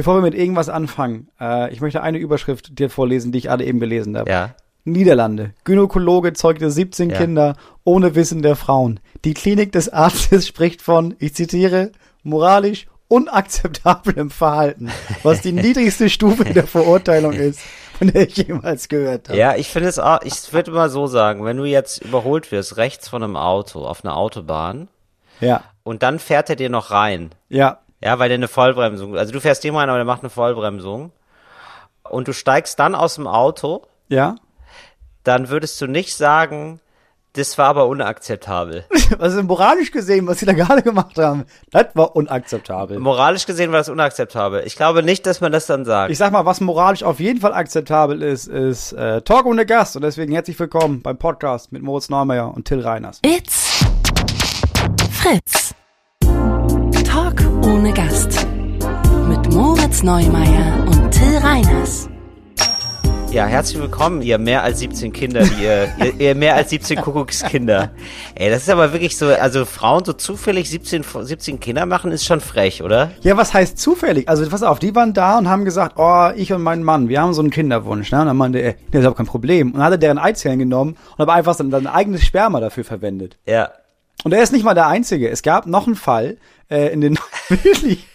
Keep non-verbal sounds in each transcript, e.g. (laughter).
Bevor wir mit irgendwas anfangen, äh, ich möchte eine Überschrift dir vorlesen, die ich alle eben gelesen habe. Ja. Niederlande. Gynäkologe zeugte 17 Ja. Kinder ohne Wissen der Frauen. Die Klinik des Arztes (laughs) spricht von, ich zitiere, moralisch unakzeptablem Verhalten, was die (laughs) niedrigste Stufe der Verurteilung (laughs) ist, von der ich jemals gehört habe. Ja, ich finde es auch, ich würde mal so sagen, wenn du jetzt überholt wirst, rechts von einem Auto auf einer Autobahn Ja, und dann fährt er dir noch rein. ja, Ja, weil der eine Vollbremsung, also du fährst dem rein, aber der macht eine Vollbremsung. Und du steigst dann aus dem Auto, ja. dann würdest du nicht sagen, das war aber unakzeptabel. (laughs) Was ist moralisch gesehen, was sie da gerade gemacht haben? Das war unakzeptabel. Moralisch gesehen war das unakzeptabel. Ich glaube nicht, dass man das dann sagt. Ich sag mal, was moralisch auf jeden Fall akzeptabel ist, ist äh, Talk ohne Gast. Und deswegen herzlich willkommen beim Podcast mit Moritz Neumeier und Till Reiners. It's Fritz. Ohne Gast. Mit Moritz Neumeier und Till Reiners. Ja, herzlich willkommen, ihr mehr als 17 Kinder, ihr, ihr, ihr mehr als 17 (laughs) Kuckuckskinder. Ey, das ist aber wirklich so, also Frauen so zufällig 17, 17 Kinder machen, ist schon frech, oder? Ja, was heißt zufällig? Also, pass auf, die waren da und haben gesagt, oh, ich und mein Mann, wir haben so einen Kinderwunsch. Ne? Und dann meinte er, nee, das ist überhaupt kein Problem. Und dann hat er deren Eizellen genommen und aber einfach sein, sein eigenes Sperma dafür verwendet. Ja. Und er ist nicht mal der Einzige. Es gab noch einen Fall, äh, in den, (laughs) wirklich,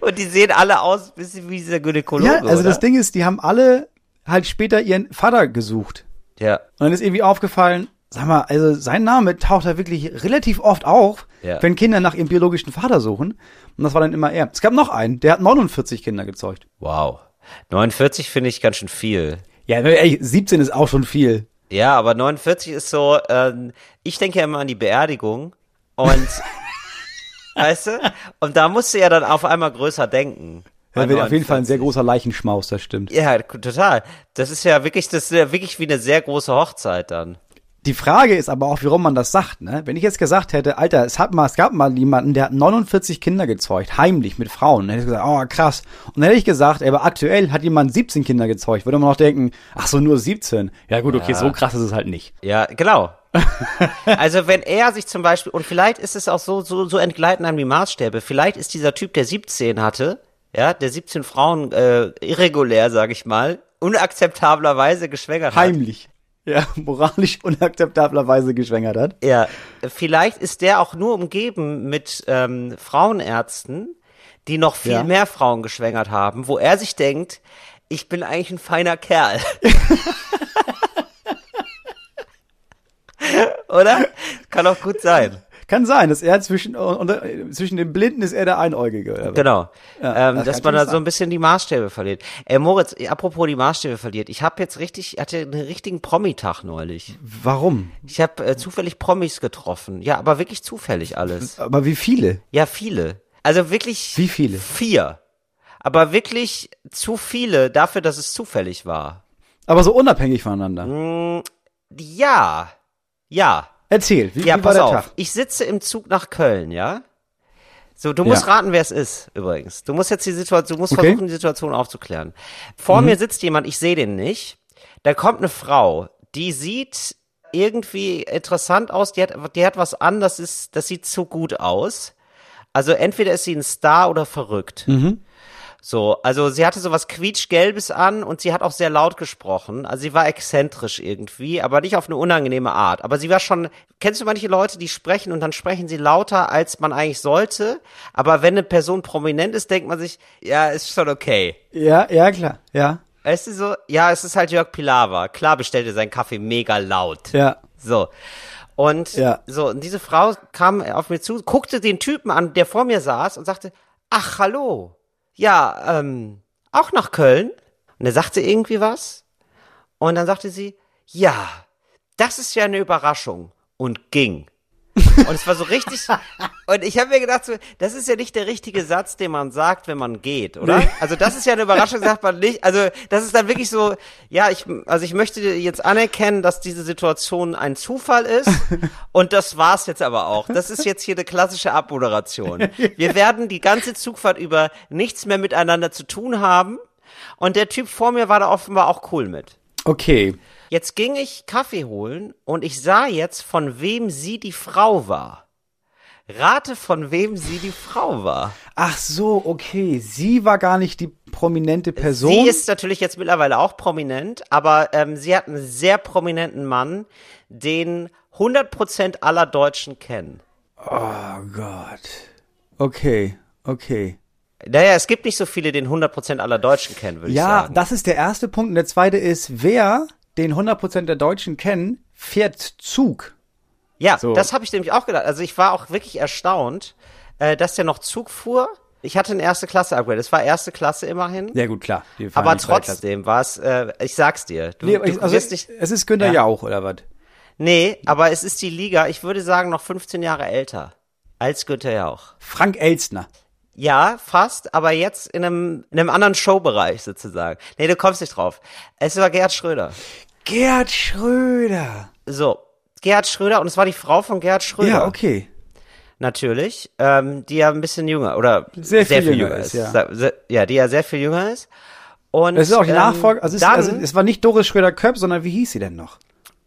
Und die sehen alle aus, ein bisschen wie dieser Gynäkologe, ja, also oder? das Ding ist, die haben alle halt später ihren Vater gesucht. Ja, Und dann ist irgendwie aufgefallen, sag mal, also sein Name taucht da wirklich relativ oft auf, Ja. wenn Kinder nach ihrem biologischen Vater suchen. Und das war dann immer er. Es gab noch einen, der hat 49 Kinder gezeugt. wow. 49 finde ich ganz schön viel. Ja, ey, 17 ist auch schon viel. Ja, aber 49 ist so, ähm, ich denke ja immer an die Beerdigung und, (laughs) weißt du, und da musst du ja dann auf einmal größer denken. Bei wird auf jeden Fall ein sehr 49. großer Leichenschmaus, das stimmt. Ja, total. Das ist ja wirklich, das ist ja wirklich wie eine sehr große Hochzeit dann. Die Frage ist aber auch, warum man das sagt, ne? Wenn ich jetzt gesagt hätte, Alter, es hat mal, es gab mal jemanden, der hat 49 Kinder gezeugt, heimlich mit Frauen, dann hätte ich gesagt, oh krass. Und dann hätte ich gesagt, aber aktuell hat jemand 17 Kinder gezeugt, würde man noch denken, ach so, nur 17. Ja gut, okay, Ja. so krass ist es halt nicht. Ja, genau. (laughs) also wenn er sich zum Beispiel, und vielleicht ist es auch so, so, so entgleiten einem die Maßstäbe, vielleicht ist dieser Typ, der 17 hatte, ja, der 17 Frauen äh, irregulär, sag ich mal, unakzeptablerweise geschwängert hat. Heimlich. Ja, moralisch unakzeptablerweise geschwängert hat. Ja, vielleicht ist der auch nur umgeben mit ähm, Frauenärzten, die noch viel Ja. mehr Frauen geschwängert haben, wo er sich denkt, ich bin eigentlich ein feiner Kerl. (laughs) (laughs) Oder? Kann auch gut sein. Kann sein, dass er zwischen, äh, zwischen den Blinden ist er der Einäugige. Oder? Genau. Ja, ähm, das dass man da schon so sein. ein bisschen die Maßstäbe verliert. Ey, Moritz, apropos die Maßstäbe verliert. Ich habe jetzt richtig, hatte einen richtigen Promi-Tag neulich. Warum? Ich habe äh, zufällig Promis getroffen. Ja, aber wirklich zufällig alles. Aber wie viele? Ja, viele. Also wirklich. Wie viele? Vier. Aber wirklich zu viele dafür, dass es zufällig war. Aber so unabhängig voneinander. Ja. Ja. Erzähl, wie, Ja, wie war pass der auf. Tag? Ich sitze im Zug nach Köln, ja? So, du musst Ja. raten, wer es ist, übrigens. Du musst jetzt die Situation, du musst Okay. Mhm. versuchen, die Situation aufzuklären. Vor mir sitzt jemand, ich sehe den nicht. Da kommt eine Frau, die sieht irgendwie interessant aus, die hat, die hat was an, das ist, das sieht zu gut aus. Also entweder ist sie ein Star oder verrückt. Mhm. So, also sie hatte so was quietschgelbes an und sie hat auch sehr laut gesprochen. Also sie war exzentrisch irgendwie, aber nicht auf eine unangenehme Art. Aber sie war schon, kennst du manche Leute, die sprechen und dann sprechen sie lauter, als man eigentlich sollte. Aber wenn eine Person prominent ist, denkt man sich, ja, ist schon okay. Ja, ja, klar, ja, Weißt du so, ja, es ist halt Jörg Pilawa. Klar bestellt er seinen Kaffee mega laut. ja. So. Und Ja. so, und diese Frau kam auf mir zu, guckte den Typen an, der vor mir saß und sagte, ach, hallo. Ja, ähm, auch nach Köln? Und er sagte irgendwie was. Und dann sagte sie, ja, das ist ja eine Überraschung. Und ging. Und es war so richtig. (laughs) Und ich habe mir gedacht, so, das ist ja nicht der richtige Satz, den man sagt, wenn man geht, oder? Nee. Also das ist ja eine Überraschung, sagt man nicht. Also das ist dann wirklich so, ja, ich, also ich möchte jetzt anerkennen, dass diese Situation ein Zufall ist. (laughs) Und das war's jetzt aber auch. Das ist jetzt hier eine klassische Abmoderation. (laughs) Wir werden die ganze Zugfahrt über nichts mehr miteinander zu tun haben. Und der Typ vor mir war da offenbar auch cool mit. Okay. Jetzt ging ich Kaffee holen und ich sah jetzt, von wem sie die Frau war. Rate, von wem sie die Frau war. Ach so, okay. Sie war gar nicht die prominente Person. Sie ist natürlich jetzt mittlerweile auch prominent, aber ähm, sie hat einen sehr prominenten Mann, den 100% aller Deutschen kennen. oh Gott. Okay, okay. Naja, es gibt nicht so viele, den 100% aller Deutschen kennen, würde ich Ja, sagen. das ist der erste Punkt. Und der zweite ist, wer den 100% der Deutschen kennen, fährt Zug. Ja, So. das habe ich nämlich auch gedacht. Also ich war auch wirklich erstaunt, äh, dass der noch Zug fuhr. Ich hatte ein erste Klasse Upgrade. Es war erste Klasse immerhin. Ja gut, klar. Aber trotzdem war es, äh, ich sag's dir, du, Nee, du also nicht, es ist Günther Ja. Jauch, oder was? nee, aber es ist die Liga, ich würde sagen, noch 15 Jahre älter als Günther Jauch. Frank Elstner. Ja, fast, aber jetzt in einem, in einem anderen Showbereich sozusagen. Nee, du kommst nicht drauf. Es war Gerhard Schröder. Gerd Schröder. So, Gerhard Schröder, und es war die Frau von Gerhard Schröder. Ja, okay. natürlich, ähm, die ja ein bisschen jünger oder Sehr viel jünger ist, ja. Sa- se- Ja, die ja sehr viel jünger ist. Und Es ist auch die ähm, Nachfolge, also, es, ist, dann, also es war nicht Doris Schröder-Köpp, sondern wie hieß sie denn noch?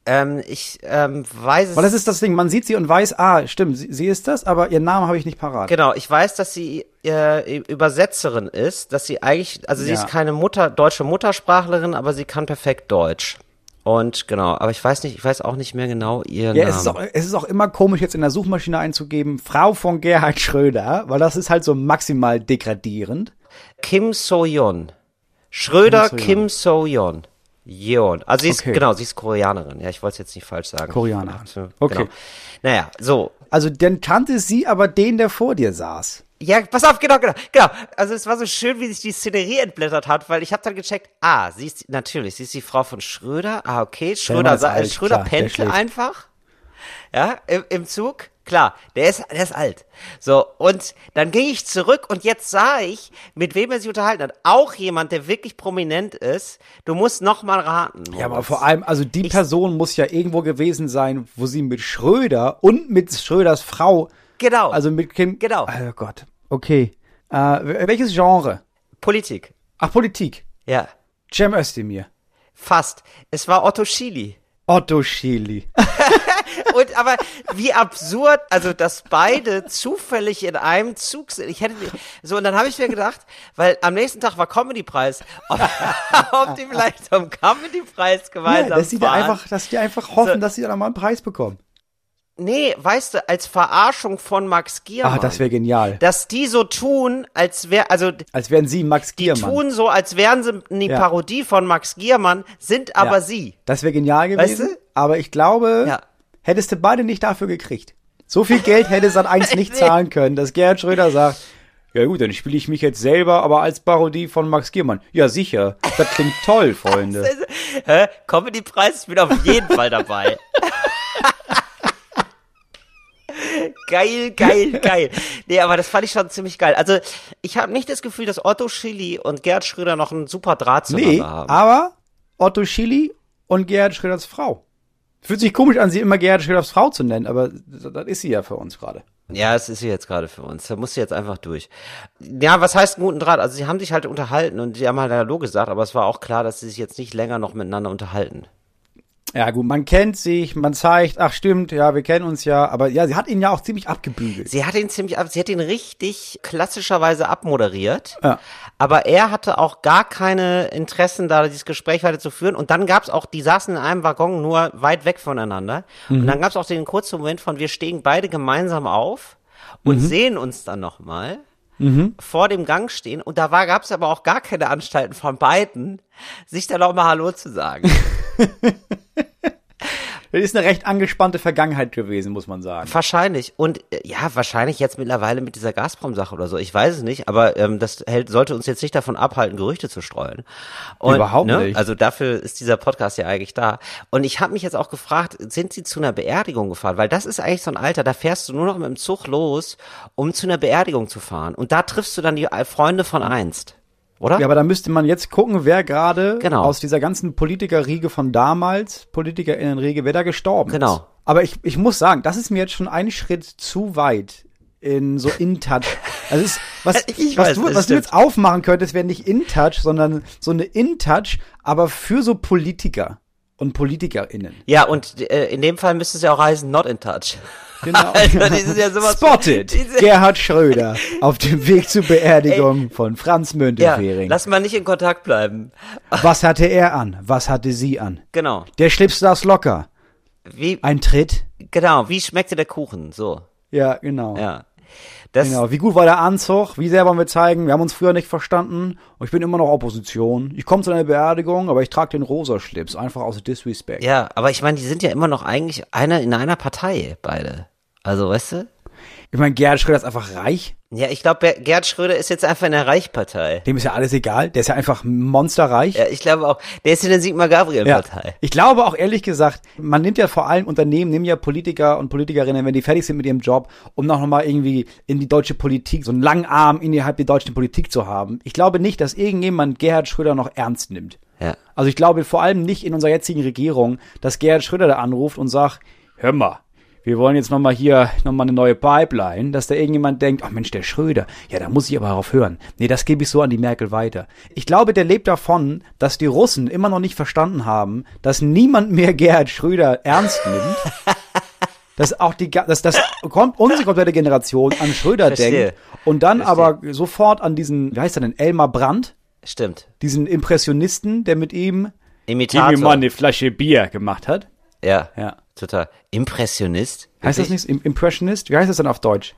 ähm, ich ähm, weiß es. Weil das ist das Ding, man sieht sie und weiß, ah, stimmt, sie, sie ist das, aber ihren Namen habe ich nicht parat. Genau, ich weiß, dass sie äh, Übersetzerin ist, dass sie eigentlich, also sie Ja. ist keine Mutter, deutsche Muttersprachlerin, aber sie kann perfekt Deutsch. Und genau, aber ich weiß nicht, ich weiß auch nicht mehr genau ihren Ja, Namen. es ist, auch, es ist auch immer komisch, jetzt in der Suchmaschine einzugeben, Frau von Gerhard Schröder, weil das ist halt so maximal degradierend. Kim So-yeon. Schröder Kim So-yeon. Yeon. Also sie ist, Okay. genau, sie ist Koreanerin. Ja, ich wollte es jetzt nicht falsch sagen. Koreanerin. Genau. Okay. Naja, so. Also dann kannte sie aber den, der vor dir saß. Ja, pass auf, genau, genau, genau. Also es war so schön, wie sich die Szenerie entblättert hat, weil ich habe dann gecheckt, ah, sie ist, natürlich, sie ist die Frau von Schröder. Ah, okay, Schröder, sa- alt, Schröder klar, pendelt einfach. Ja, im, im Zug. Klar, der ist, der ist alt. So, und dann ging ich zurück und jetzt sah ich, mit wem er sich unterhalten hat. Auch jemand, der wirklich prominent ist. Du musst noch mal raten. Ja, aber Moritz. vor allem, also die Person muss ja irgendwo gewesen sein, wo sie mit Schröder und mit Schröders Frau, Genau. also mit Kim. Genau. Oh Gott. Okay. Äh, welches Genre? Politik. Ach, Politik. Ja. Cem Özdemir. Fast. Es war Otto Schily. Otto Schily. (laughs) Und aber wie absurd, also dass beide zufällig in einem Zug sind. Ich hätte so und dann habe ich mir gedacht, weil am nächsten Tag war Comedy Preis, (laughs) ob, ob die vielleicht zum Comedy Preis Ja, gemeinsam dass die da fahren. einfach, dass die einfach hoffen, So. dass sie dann mal einen Preis bekommen. Nee, weißt du, als Verarschung von Max Giermann. Ah, das wäre genial. dass die so tun, als wäre also Als wären sie Max die Giermann. tun so, als wären sie eine Ja. Parodie von Max Giermann, sind aber Ja. sie. Das wäre genial Weißt gewesen. du? Aber ich glaube, Ja. hättest du beide nicht dafür gekriegt. So viel Geld hätte Sat (laughs) 1 nicht zahlen können, dass Gerhard Schröder sagt, ja gut, dann spiele ich mich jetzt selber, aber als Parodie von Max Giermann. Ja, sicher. Das klingt toll, (laughs) Freunde. Hä? Comedy Preis, ich bin auf jeden Fall dabei. (laughs) geil, geil, geil. Nee, aber das fand ich schon ziemlich geil. Also, ich habe nicht das Gefühl, dass Otto Schily und Gerd Schröder noch einen super Draht zueinander Nee, haben. aber Otto Schily und Gerhard Schröders Frau. Fühlt sich komisch an, sie immer Gerhard Schröders Frau zu nennen, aber das das ist sie ja für uns gerade. Ja, es ist sie jetzt gerade für uns. Da muss sie jetzt einfach durch. Ja, was heißt guten Draht? Also, sie haben sich halt unterhalten und sie haben halt Hallo gesagt, aber es war auch klar, dass sie sich jetzt nicht länger noch miteinander unterhalten. Ja gut, man kennt sich, man zeigt, ach stimmt, ja, wir kennen uns ja, aber ja, sie hat ihn ja auch ziemlich abgebügelt. Sie hat ihn ziemlich, ab- sie hat ihn richtig klassischerweise abmoderiert. Ja. Aber er hatte auch gar keine Interessen, da dieses Gespräch weiter zu führen. Und dann gab's auch, die saßen in einem Waggon nur weit weg voneinander. Und dann gab's auch den kurzen Moment von, wir stehen beide gemeinsam auf und sehen uns dann nochmal. vor dem Gang stehen und da war gab's aber auch gar keine Anstalten von beiden, sich da noch mal Hallo zu sagen. (laughs) Das ist eine recht angespannte Vergangenheit gewesen, muss man sagen. Wahrscheinlich. Und äh, ja, wahrscheinlich jetzt mittlerweile mit dieser Gazprom-Sache oder so. Ich weiß es nicht, aber ähm, das hält, sollte uns jetzt nicht davon abhalten, Gerüchte zu streuen. Und, Überhaupt ne, nicht. Also dafür ist dieser Podcast ja eigentlich da. Und ich habe mich jetzt auch gefragt, sind Sie zu einer Beerdigung gefahren? Weil das ist eigentlich so ein Alter, da fährst du nur noch mit dem Zug los, um zu einer Beerdigung zu fahren. Und da triffst du dann die äh, Freunde von einst. Oder? Ja, aber da müsste man jetzt gucken, wer gerade Genau. aus dieser ganzen Politikerriege von damals, PolitikerInnenriege, wer da gestorben Genau. ist. Aber ich, ich muss sagen, das ist mir jetzt schon ein Schritt zu weit in so In-Touch. (laughs) Also ist, was, Ich was, weiß, du, was du jetzt aufmachen könntest, wäre nicht In-Touch, sondern so eine In-Touch, aber für so Politiker. Und PolitikerInnen. Ja, und äh, in dem Fall müsste es ja auch heißen, not in touch. (laughs) Genau. (laughs) Also, das ist ja sowas- Spotted. Gerhard Schröder (laughs) auf dem Weg zur Beerdigung von Franz Ja, Müntefering. lass mal nicht in Kontakt bleiben. Was hatte er an? Was hatte sie an? Genau. Der Schlips saß locker. Wie, Ein Tritt? genau, wie schmeckte der Kuchen? So, Ja, genau. ja. Das, Genau. Wie gut war der Anzug? Wie sehr wollen wir zeigen? Wir haben uns früher nicht verstanden. Und ich bin immer noch Opposition. Ich komme zu einer Beerdigung, aber ich trage den rosa Schlips. Einfach aus Disrespect. ja, aber ich meine, die sind ja immer noch eigentlich eine in einer Partei, beide. Also, weißt du? Ich meine, Gerhard Schröder ist einfach reich. Ja, ich glaube, Gerd Schröder ist jetzt einfach in der Reichpartei. Dem ist ja alles egal. Der ist ja einfach monsterreich. Ja, ich glaube auch, der ist in der Sigmar Gabriel-Partei. Ich glaube auch ehrlich gesagt, man nimmt ja vor allem Unternehmen, nehmen ja Politiker und Politikerinnen, wenn die fertig sind mit ihrem Job, um noch mal irgendwie in die deutsche Politik, so einen langen Arm innerhalb der deutschen Politik zu haben. Ich glaube nicht, dass irgendjemand Gerhard Schröder noch ernst nimmt. Ja. Also ich glaube vor allem nicht in unserer jetzigen Regierung, dass Gerhard Schröder da anruft und sagt, hör mal, wir wollen jetzt nochmal hier nochmal eine neue Pipeline, dass da irgendjemand denkt, ach Mensch, der Schröder, ja, da muss ich aber darauf hören. Nee, das gebe ich so an die Merkel weiter. Ich glaube, der lebt davon, dass die Russen immer noch nicht verstanden haben, dass niemand mehr (laughs) Gerhard Schröder ernst nimmt. (laughs) Dass auch die, dass das kommt unsere komplette Generation an Schröder Verstehe. denkt und dann Verstehe. aber sofort an diesen, wie heißt er denn, Elmar Brandt, Stimmt. diesen Impressionisten, der mit ihm Imitator. irgendwie mal eine Flasche Bier gemacht hat. Ja, Ja. Total. Impressionist? Heißt das nicht Im- Impressionist? Wie heißt das denn auf Deutsch?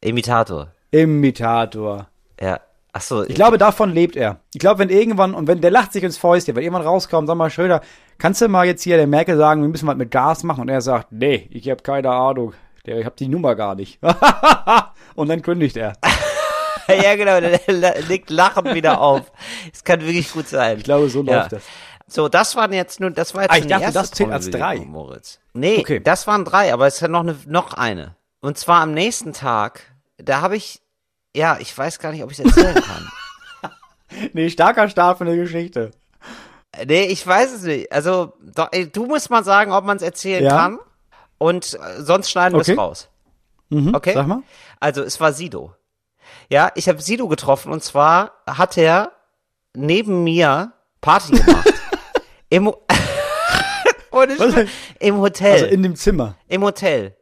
Imitator. Imitator. Ja. Ach so. Ich glaube, davon lebt er. Ich glaube, wenn irgendwann, und wenn der lacht sich ins Fäustchen, wenn irgendwann rauskommt, sag mal, Schröder, kannst du mal jetzt hier der Merkel sagen, wir müssen was mit Gas machen? Und er sagt, nee, ich habe keine Ahnung. Der, ich habe die Nummer gar nicht. (laughs) und dann kündigt er. (laughs) ja, genau, der legt lachend wieder auf. Es kann wirklich gut sein. Ich glaube, so läuft das. So, das waren jetzt nur, das war jetzt Ah, ich dachte, erste das zählt als drei. Moritz. Nee, Okay. das waren drei, aber es ist ja noch eine, noch eine. Und zwar am nächsten Tag, da habe ich, ja, ich weiß gar nicht, ob ich es erzählen (laughs) kann. Nee, starker Start für eine Geschichte. nee, ich weiß es nicht. Also, doch, ey, du musst mal sagen, ob man es erzählen Ja. kann. Und äh, sonst schneiden wir Okay. es raus. Mhm, Okay. Sag mal. Also, es war Sido. Ja, ich habe Sido getroffen und zwar hat er neben mir Party gemacht. (laughs) Im. (laughs) Im Hotel. Also in dem Zimmer. Im Hotel.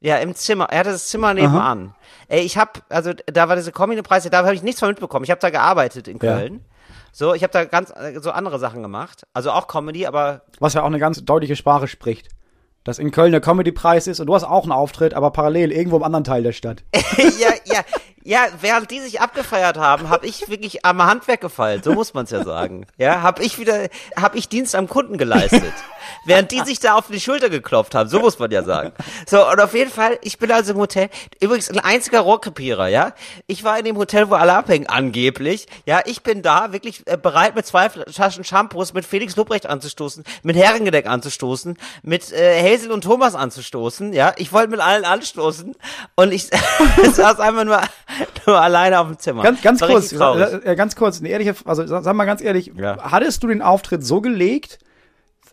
Ja, im Zimmer. Er hatte das Zimmer nebenan. Ey, ich hab, also da war diese Comedy-Preise, da habe ich nichts von mitbekommen. Ich habe da gearbeitet in Ja. Köln. So, ich habe da ganz äh, so andere Sachen gemacht. Also auch Comedy, aber Was ja auch eine ganz deutliche Sprache spricht. Dass in Köln der Comedy-Preis ist und du hast auch einen Auftritt, aber parallel irgendwo im anderen Teil der Stadt. (laughs) ja, ja, ja, während die sich abgefeiert haben, habe ich wirklich am Handwerk gefeilt, so muss man es ja sagen. Ja, habe ich wieder, habe ich Dienst am Kunden geleistet. Während die sich da auf die Schulter geklopft haben, so muss man ja sagen. So, und auf jeden Fall, ich bin also im Hotel, übrigens ein einziger Rohrkrepierer, ja. Ich war in dem Hotel, wo alle abhängen, angeblich. Ja, ich bin da wirklich äh, bereit, mit zwei Taschen Shampoos, mit Felix Lobrecht anzustoßen, mit Herrengedeck anzustoßen, mit äh, Hazel und Thomas anzustoßen, ja. Ich wollte mit allen anstoßen und ich (laughs) saß einfach nur, (laughs) nur alleine auf dem Zimmer. Ganz, ganz kurz, traurig. äh, äh, ganz kurz, eine ehrliche, also sag mal ganz ehrlich, Ja. hattest du den Auftritt so gelegt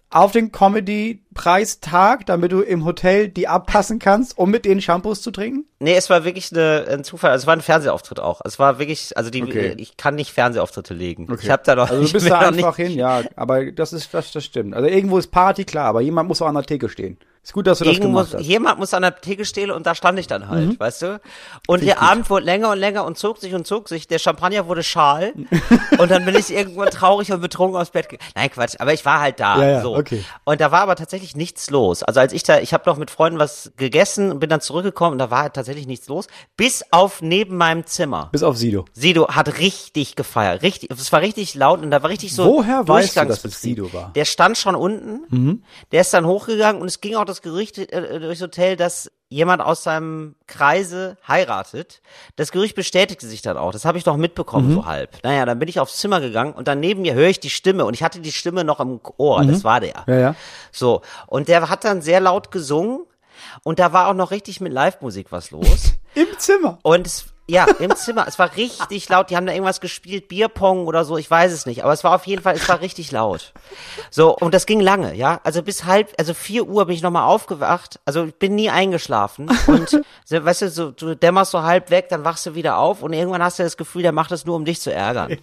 auf den Comedy-Preistag, damit du im Hotel die abpassen kannst, um mit denen Shampoos zu trinken? Nee, es war wirklich eine, ein Zufall. Also es war ein Fernsehauftritt auch. Es war wirklich, also die, Okay. ich kann nicht Fernsehauftritte legen. Ich habe da noch, Also du bist da einfach nicht, hin, ja, aber das ist, das, das stimmt. Also irgendwo ist Party, klar, aber jemand muss auch an der Theke stehen. Ist gut, dass du das Irgendwo, gemacht hast. jemand muss an der Theke stehen und da stand ich dann halt, Mhm. weißt du? Und der Abend wurde länger und länger und zog sich und zog sich. Der Champagner wurde schal (laughs) und dann bin ich irgendwann traurig und betrunken aufs Bett gegangen. Nein, Quatsch, aber ich war halt da. Ja, ja, so. okay. Und da war aber tatsächlich nichts los. Also als ich da, ich habe noch mit Freunden was gegessen und bin dann zurückgekommen und da war halt tatsächlich nichts los. Bis auf neben meinem Zimmer. Bis auf Sido. Sido hat richtig gefeiert. Richtig, es war richtig laut und da war richtig so. Woher weißt du, dass es. Sido war? Der stand schon unten. Der ist dann hochgegangen und es ging auch das Gerücht äh, durchs Hotel, dass jemand aus seinem Kreise heiratet. Das Gerücht bestätigte sich dann auch. Das habe ich noch mitbekommen, so halb. Naja, dann bin ich aufs Zimmer gegangen und dann neben mir höre ich die Stimme und ich hatte die Stimme noch im Ohr. Das war der. Ja, ja. So. Und der hat dann sehr laut gesungen und da war auch noch richtig mit Live-Musik was los. (laughs) Im Zimmer. Und es, ja, im Zimmer, es war richtig laut. Die haben da irgendwas gespielt, Bierpong oder so, ich weiß es nicht. Aber es war auf jeden Fall, es war richtig laut. So, und das ging lange, ja. Also bis halb, also vier Uhr bin ich nochmal aufgewacht. Also ich bin nie eingeschlafen. Und, weißt du, so, du dämmerst so halb weg, dann wachst du wieder auf und irgendwann hast du das Gefühl, der macht das nur, um dich zu ärgern.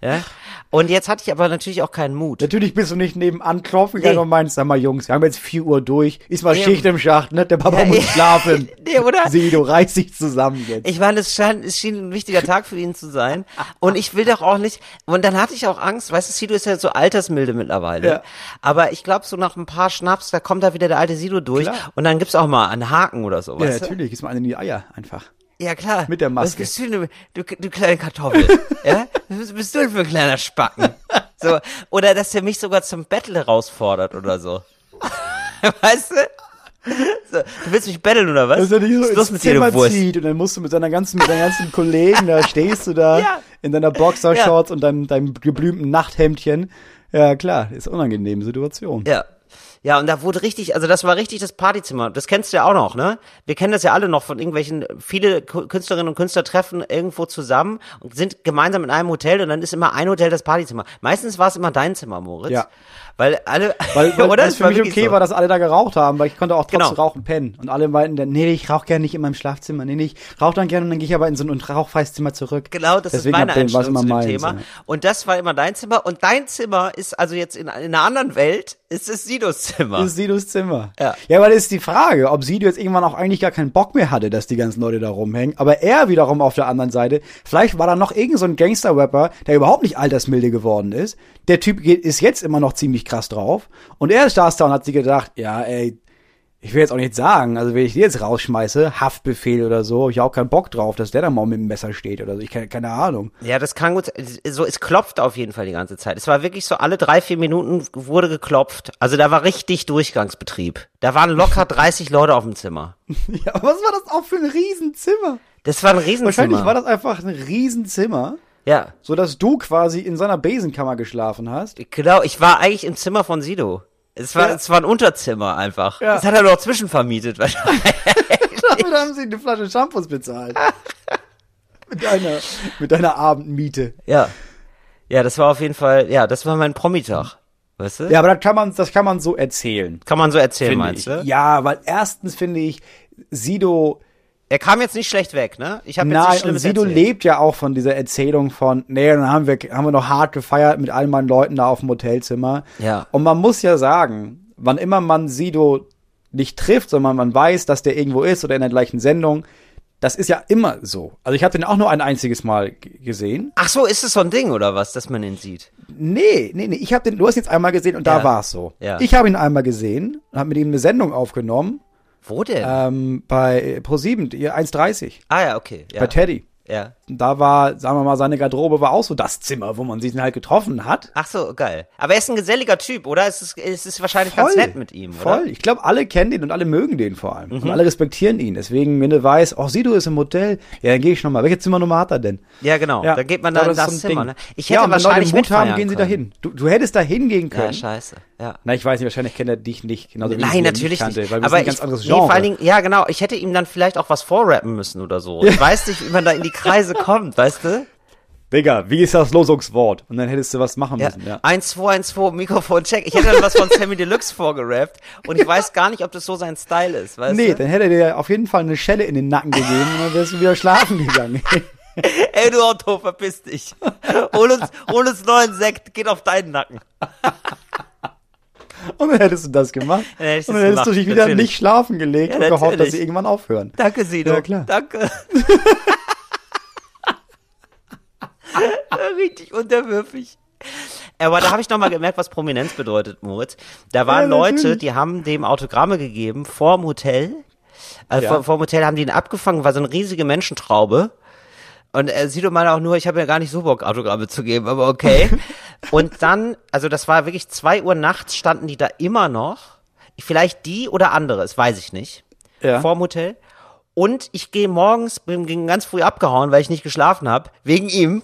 Ja. Und jetzt hatte ich aber natürlich auch keinen Mut. Natürlich bist du nicht nebenan klopfen gegangen Nee. und meinst, sag mal Jungs, wir haben jetzt 4 Uhr durch, ist mal Nee. Schicht im Schacht, ne? Der Papa Ja, muss ja. schlafen. (laughs) Nee, oder? Sido, reiß dich zusammen jetzt. Ich meine, es schien, es schien ein wichtiger Tag für ihn zu sein. Und ich will doch auch nicht, und dann hatte ich auch Angst, weißt du, Sido ist ja so altersmilde mittlerweile. Ja. Aber ich glaube, so nach ein paar Schnaps, da kommt da wieder der alte Sido durch. Klar. Und dann gibt's auch mal einen Haken oder so, ja, du? natürlich, ist mal eine in die Eier einfach. Ja, klar. Mit der Maske. Was bist du du, du kleine Kartoffel? (laughs) ja? Was bist du denn für ein kleiner Spacken? So. Oder dass er mich sogar zum Battle herausfordert oder so. (laughs) weißt du? So, du willst mich battlen oder was? Dass er dich so was ist mit dir, Zimmer Wurst? zieht und dann musst du mit deiner ganzen, mit deinen ganzen Kollegen, da stehst du da (laughs) Ja. in deiner Boxershorts und deinem, deinem geblümten Nachthemdchen. Ja, klar, ist eine unangenehme Situation. Ja. Ja, und da wurde richtig, also das war richtig das Partyzimmer. Das kennst du ja auch noch, ne? Wir kennen das ja alle noch von irgendwelchen, viele Künstlerinnen und Künstler treffen irgendwo zusammen und sind gemeinsam in einem Hotel und dann ist immer ein Hotel das Partyzimmer. Meistens war es immer dein Zimmer, Moritz. Ja. Weil alle, (laughs) Weil, weil (laughs) oder? es für mich okay so. war, dass alle da geraucht haben, weil ich konnte auch trotzdem Genau. rauchen pennen. Und alle meinten dann, nee, ich rauche gerne nicht in meinem Schlafzimmer. Nee, nee, ich rauche dann gerne und dann gehe ich aber in so ein rauchfreies Zimmer zurück. Genau, das Deswegen ist meine Einstellung zu dem meins, Thema. ja. Und das war immer dein Zimmer. Und dein Zimmer ist also jetzt in, in einer anderen Welt, ist es Sidos Zimmer. Das ist Sidos Zimmer. Ja. ja, aber das ist die Frage, ob Sido jetzt irgendwann auch eigentlich gar keinen Bock mehr hatte, dass die ganzen Leute da rumhängen. Aber er wiederum auf der anderen Seite, vielleicht war da noch irgend so ein Gangster-Rapper, der überhaupt nicht altersmilde geworden ist. Der Typ geht, ist jetzt immer noch ziemlich krass drauf. Und er saß da und hat sich gedacht, ja, ey, ich will jetzt auch nicht sagen, also wenn ich die jetzt rausschmeiße, Haftbefehl oder so, hab ich auch keinen Bock drauf, dass der da mal mit dem Messer steht oder so. Ich keine, keine Ahnung. Ja, das kann gut. So, es klopft auf jeden Fall die ganze Zeit. Es war wirklich so, alle drei, vier Minuten wurde geklopft. Also da war richtig Durchgangsbetrieb. Da waren locker (laughs) 30 Leute auf dem Zimmer. (laughs) Ja, aber was war das auch für ein Riesenzimmer? Das war ein Riesenzimmer. Wahrscheinlich war das einfach ein Riesenzimmer. Ja, so dass du quasi in seiner Besenkammer geschlafen hast. genau. Ich war eigentlich im Zimmer von Sido. Es war, Ja. es war ein Unterzimmer einfach. Ja. Das hat er noch zwischenvermietet. wahrscheinlich. (laughs) Damit haben sie eine Flasche Shampoos bezahlt. (laughs) mit deiner, mit deiner Abendmiete. ja. Ja, das war auf jeden Fall, ja, das war mein Promitag. Weißt du? Ja, aber das kann man, das kann man so erzählen. Kann man so erzählen, meinst ich. du? Ja, weil erstens finde ich, Sido, Er kam jetzt nicht schlecht weg, ne? Ich habe jetzt nein, und Sido erzählt. lebt ja auch von dieser Erzählung von, nee, dann haben wir, haben wir noch hart gefeiert mit all meinen Leuten da auf dem Hotelzimmer. Ja. Und man muss ja sagen, wann immer man Sido nicht trifft, sondern man weiß, dass der irgendwo ist oder in der gleichen Sendung, das ist ja immer so. Also ich habe den auch nur ein einziges Mal gesehen. Ach so, ist es so ein Ding oder was, dass man ihn sieht? Nee, nee, nee, ich habe den, du hast ihn jetzt einmal gesehen und Ja. da war es so. Ja. Ich habe ihn einmal gesehen und habe mit ihm eine Sendung aufgenommen Wo denn? ähm, bei Pro7, ihr 1.30 ah ja, okay. Ja. bei Teddy. ja. Da war, sagen wir mal, seine Garderobe war auch so das Zimmer, wo man sich halt getroffen hat. Ach so, geil. Aber er ist ein geselliger Typ, oder? Es ist, es ist wahrscheinlich ganz nett mit ihm, Voll. oder? Ich glaube, alle kennen den und alle mögen den vor allem. Mhm. Und alle respektieren ihn. Deswegen, wenn du weißt, oh, Sido ist im Hotel, ja, dann gehe ich noch mal. Welche Zimmernummer hat er denn? Ja, genau. Da geht man dann in das ein Zimmer, Ding. ne? Ich hätte ja, und wenn wahrscheinlich Leute Mut haben, gehen sie können. dahin. Du, du hättest da hingehen Ja, können. scheiße. Ja. Na, ich weiß nicht, wahrscheinlich kennt er dich nicht. Genauso wie Nein, ihn natürlich kannte, nicht. Weil Aber ein ganz ich, anderes nee, Genre. vor allen Dingen, ja genau, ich hätte ihm dann vielleicht auch was vorrappen müssen oder so. Ich weiß nicht, wie man da in die Kreise (laughs) kommt, weißt du? Digga, wie ist das Losungswort? Und dann hättest du was machen Ja. müssen, ja. 1, 2, 1, 2, Mikrofon, check. Ich hätte dann was von (laughs) Sammy Deluxe vorgerappt und ich weiß gar nicht, ob das so sein Style ist, weißt Nee, du? dann hätte er dir auf jeden Fall eine Schelle in den Nacken gegeben und dann wärst du wieder schlafen gegangen. (laughs) Ey, du Auto, verpiss dich. Hol uns, hol uns neuen Sekt, geht auf deinen Nacken. Und dann hättest du das gemacht. Dann und dann hättest du gemacht, dich wieder natürlich. nicht schlafen gelegt Ja, und gehofft, dass sie irgendwann aufhören. Danke, Sido. Ja, klar. Danke. (laughs) Richtig unterwürfig. Aber da habe ich noch mal gemerkt, was Prominenz bedeutet, Moritz. Da waren Ja, Leute, die haben dem Autogramme gegeben vorm Hotel. Also Ja. vor, vorm Hotel haben die ihn abgefangen, war so eine riesige Menschentraube. Und sieht doch mal auch nur, ich habe ja gar nicht so Bock, Autogramme zu geben, aber okay. (laughs) und dann, also das war wirklich zwei Uhr nachts, standen die da immer noch. Vielleicht die oder andere, das weiß ich nicht Ja. vorm Hotel. Und ich gehe morgens, bin ganz früh abgehauen, weil ich nicht geschlafen habe, wegen ihm.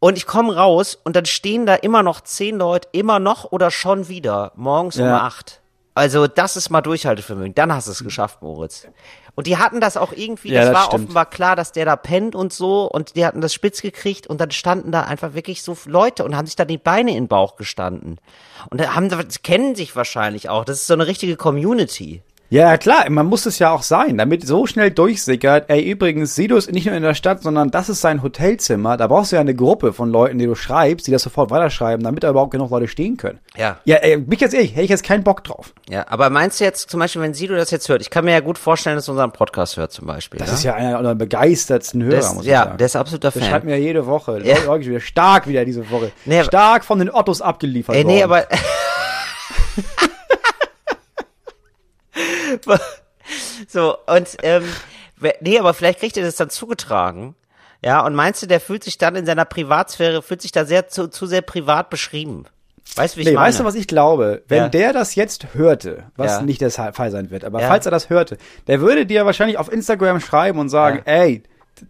Und ich komme raus und dann stehen da immer noch zehn Leute, immer noch oder schon wieder, morgens um Ja. acht. Also das ist mal Durchhaltevermögen. Dann hast du es geschafft, Moritz. Und die hatten das auch irgendwie, Ja, das, das war stimmt. offenbar klar, dass der da pennt und so. Und die hatten das spitz gekriegt und dann standen da einfach wirklich so Leute und haben sich da die Beine in den Bauch gestanden. Und da haben, kennen sich wahrscheinlich auch. Das ist so eine richtige Community. Ja, klar, man muss es ja auch sein, damit so schnell durchsickert, ey, übrigens, Sido ist nicht nur in der Stadt, sondern das ist sein Hotelzimmer. Da brauchst du ja eine Gruppe von Leuten, die du schreibst, die das sofort weiterschreiben, damit da überhaupt genug Leute stehen können. Ja. Ja, ey, bin ich jetzt ehrlich, hätte ich jetzt keinen Bock drauf. Ja, aber meinst du jetzt zum Beispiel, wenn Sido das jetzt hört, ich kann mir ja gut vorstellen, dass er unseren Podcast hört zum Beispiel. Das ja? ist ja einer der begeistertsten Hörer, Das- muss ich ja, sagen. der ist absoluter Der schreibt Fan. mir jede Woche. Ja. Ja. wieder stark wieder diese Woche. Nee, stark von den Ottos abgeliefert Ey, nee, worden. aber. (laughs) so, und, ähm, nee, aber vielleicht kriegt er das dann zugetragen. Ja, und meinst du, der fühlt sich dann in seiner Privatsphäre, fühlt sich da sehr zu, zu sehr privat beschrieben? Weißt du, wie ich Nee, meine? weißt du, was ich glaube? Wenn Ja. der das jetzt hörte, was Ja. nicht der Fall sein wird, aber Ja. falls er das hörte, der würde dir wahrscheinlich auf Instagram schreiben und sagen, ey,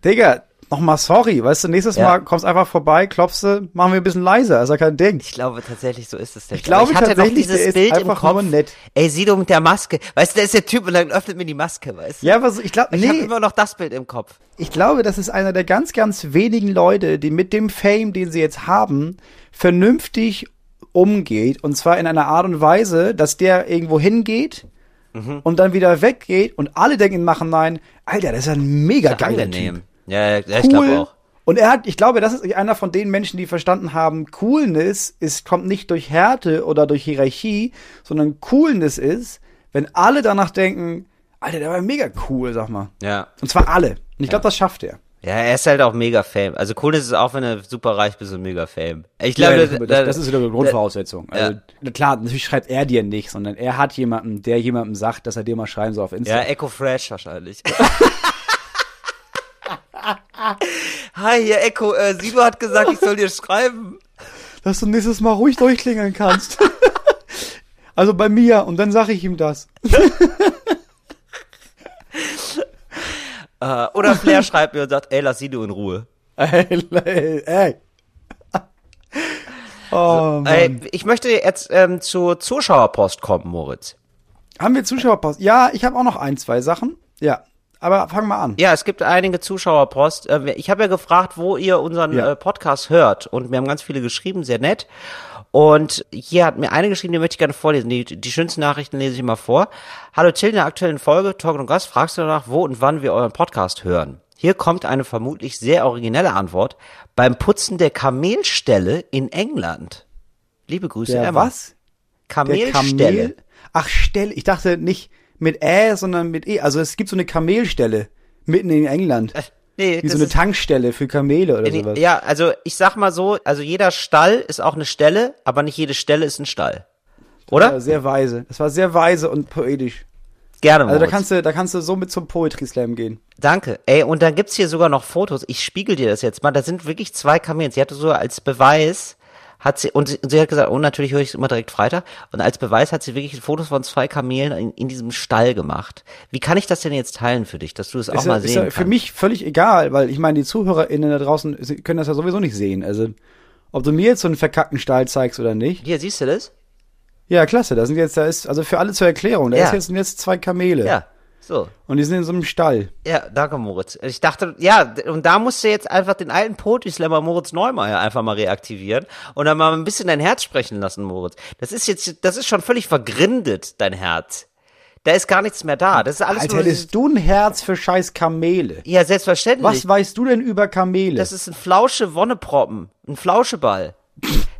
Digga, nochmal sorry, weißt du, nächstes Ja. Mal kommst einfach vorbei, klopfst du, machen wir ein bisschen leiser, ist ja kein Ding. Ich glaube tatsächlich, so ist es. denn. Ich glaube Aber hatte tatsächlich, noch dieses der ist Bild einfach im Kopf. nur nett. Ey, Sido mit der Maske. Weißt du, der ist der Typ und dann öffnet mir die Maske, weißt du? Ja, aber so, ich glaube, Ich habe nee, immer noch das Bild im Kopf. ich glaube, das ist einer der ganz, ganz wenigen Leute, die mit dem Fame, den sie jetzt haben, vernünftig umgeht. Und zwar in einer Art und Weise, dass der irgendwo hingeht Mhm. und dann wieder weggeht und alle denken im Nachhinein, Alter, das ist ein mega geiler. Typ. Ja, ja, ja, ich Cool. glaube auch. Und er hat, ich glaube, das ist einer von den Menschen, die verstanden haben, Coolness ist, kommt nicht durch Härte oder durch Hierarchie, sondern Coolness ist, wenn alle danach denken, Alter, der war mega cool, sag mal. Ja. Und zwar alle. Und ich glaube, das schafft er. Ja, er ist halt auch mega Fame. Also cool ist es auch, wenn du super reich bist und mega Fame. Ich glaube, ja, das, das, das ist wieder eine Grundvoraussetzung. Ja. Also, klar, natürlich schreibt er dir nicht, sondern er hat jemanden, der jemandem sagt, dass er dir mal schreiben soll auf Insta. Ja, Echo Fresh wahrscheinlich. (laughs) Hi, hier Echo, äh, Sido hat gesagt, ich soll dir schreiben. Dass du nächstes Mal ruhig durchklingeln kannst. (laughs) also bei mir, und dann sage ich ihm das. (laughs) Äh, oder Flair schreibt mir und sagt, ey, lass Sido in Ruhe. (laughs) Ey, ey, ey. Oh, Mann. Ey, ich möchte jetzt ähm, zur Zuschauerpost kommen, Moritz. Haben wir Zuschauerpost? Ja, ich habe auch noch ein, zwei Sachen. Ja, aber fang mal an. Ja, es gibt einige Zuschauerpost. Äh, Ich habe ja gefragt, wo ihr unseren Ja. äh, Podcast hört. Und mir haben ganz viele geschrieben, sehr nett. Und hier hat mir eine geschrieben, die möchte ich gerne vorlesen. Die, die schönsten Nachrichten lese ich mal vor. Hallo Till, in der aktuellen Folge Talk und Gast fragst du danach, wo und wann wir euren Podcast hören. Hier kommt eine vermutlich sehr originelle Antwort. Beim Putzen der Kamelstelle in England. Liebe Grüße, Der Emma. was? Kamelstelle. Ach, Stelle. Ich dachte nicht mit Ä, sondern mit E. Also es gibt so eine Kamelstelle mitten in England. Nee, Wie so eine Tankstelle für Kamele oder sowas. Ja, also ich sag mal so, also jeder Stall ist auch eine Stelle, aber nicht jede Stelle ist ein Stall. Oder? Ja, sehr weise. Das war sehr weise und poetisch. Gerne, Also da Moritz. kannst du, da kannst du so mit zum Poetry Slam gehen. Danke. Ey, und dann gibt's hier sogar noch Fotos. Ich spiegel dir das jetzt mal. Da sind wirklich zwei Kamelen. Sie hatte so als Beweis, hat sie, und sie, und sie hat gesagt, oh, natürlich höre ich es immer direkt Freitag. Und als Beweis hat sie wirklich Fotos von zwei Kamelen in, in diesem Stall gemacht. Wie kann ich das denn jetzt teilen für dich, dass du es auch Ist mal sehen kannst? für mich völlig egal, weil ich meine, die ZuhörerInnen da draußen können das ja sowieso nicht sehen. Also, ob du mir jetzt so einen verkackten Stall zeigst oder nicht. Hier, siehst du das? Ja, klasse. Da sind jetzt, da ist, also für alle zur Erklärung, da Ja. ist jetzt, sind jetzt zwei Kamele. Ja. So. Und die sind in so einem Stall. Ja, danke, Moritz. Ich dachte, ja, und da musst du jetzt einfach den alten Poetry Slammer Moritz Neumeier einfach mal reaktivieren und dann mal ein bisschen dein Herz sprechen lassen, Moritz. Das ist jetzt, das ist schon völlig vergrindet, dein Herz. Da ist gar nichts mehr da. Das ist alles Als hättest du ein Herz für scheiß Kamele. ja, selbstverständlich. Was weißt du denn über Kamele? Das ist ein Flausche Wonneproppen, ein Flauscheball.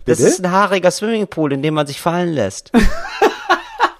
Das ist ein haariger Swimmingpool, in dem man sich fallen lässt. (laughs)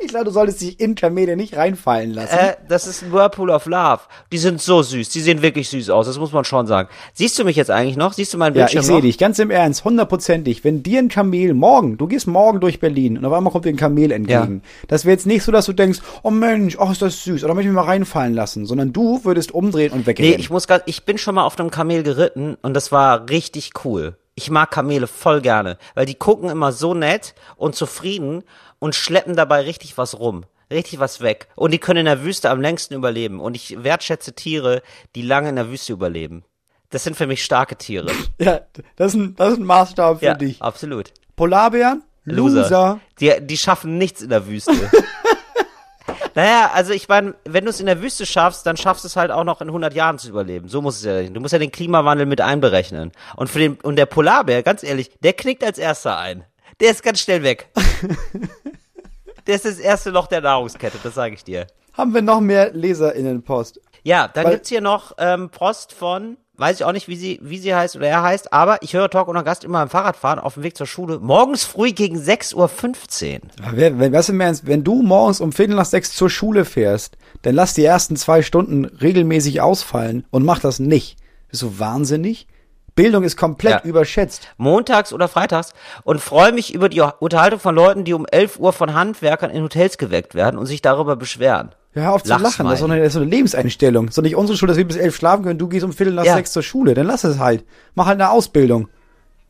ich glaube, du solltest dich in Kamele nicht reinfallen lassen. Äh, das ist ein Whirlpool of Love. Die sind so süß. Die sehen wirklich süß aus. Das muss man schon sagen. Siehst du mich jetzt eigentlich noch? Siehst du meinen ja, Bildschirm ich noch? sehe dich, ganz im Ernst, hundertprozentig. Wenn dir ein Kamel morgen, du gehst morgen durch Berlin und auf einmal kommt dir ein Kamel entgegen. Das wäre jetzt nicht so, dass du denkst, oh Mensch, oh, ist das süß, oder möchte ich mich mal reinfallen lassen, sondern du würdest umdrehen und Nee, wegrennen. ich muss grad, ich bin schon mal auf einem Kamel geritten und das war richtig cool. Ich mag Kamele voll gerne, weil die gucken immer so nett und zufrieden und schleppen dabei richtig was rum. Richtig was weg. Und die können in der Wüste am längsten überleben. Und ich wertschätze Tiere, die lange in der Wüste überleben. Das sind für mich starke Tiere. (laughs) ja, das ist ein, das ist ein Maßstab für ja, dich. absolut. Polarbären? Loser. Die, die schaffen nichts in der Wüste. (laughs) naja, also ich meine, wenn du es in der Wüste schaffst, dann schaffst du es halt auch noch in 100 Jahren zu überleben. So muss es ja sein. Du musst ja den Klimawandel mit einberechnen. Und für den, und der Polarbär, ganz ehrlich, der knickt als erster ein. Der ist ganz schnell weg. (laughs) der ist das erste Loch der Nahrungskette, das sage ich dir. haben wir noch mehr LeserInnenpost. Ja, dann Weil- gibt's hier noch ähm, Post von, weiß ich auch nicht, wie sie, wie sie heißt oder er heißt, aber ich höre Talk und Gast immer beim Fahrradfahren auf dem Weg zur Schule, morgens früh gegen 6.15 Uhr. Wer, wenn, weißt du, Ernst, wenn du morgens um Viertel nach sechs zur Schule fährst, dann lass die ersten zwei Stunden regelmäßig ausfallen und mach das nicht. Bist du wahnsinnig? Bildung ist komplett Ja. überschätzt. montags oder freitags und freue mich über die Unterhaltung von Leuten, die um 11 Uhr von Handwerkern in Hotels geweckt werden und sich darüber beschweren. Ja, hör auf zu lachen. Das ist, eine, das ist so eine Lebenseinstellung. Das ist doch nicht unsere Schule, dass wir bis elf schlafen können. Du gehst um Viertel nach Ja. sechs zur Schule. Dann lass es halt. Mach halt eine Ausbildung,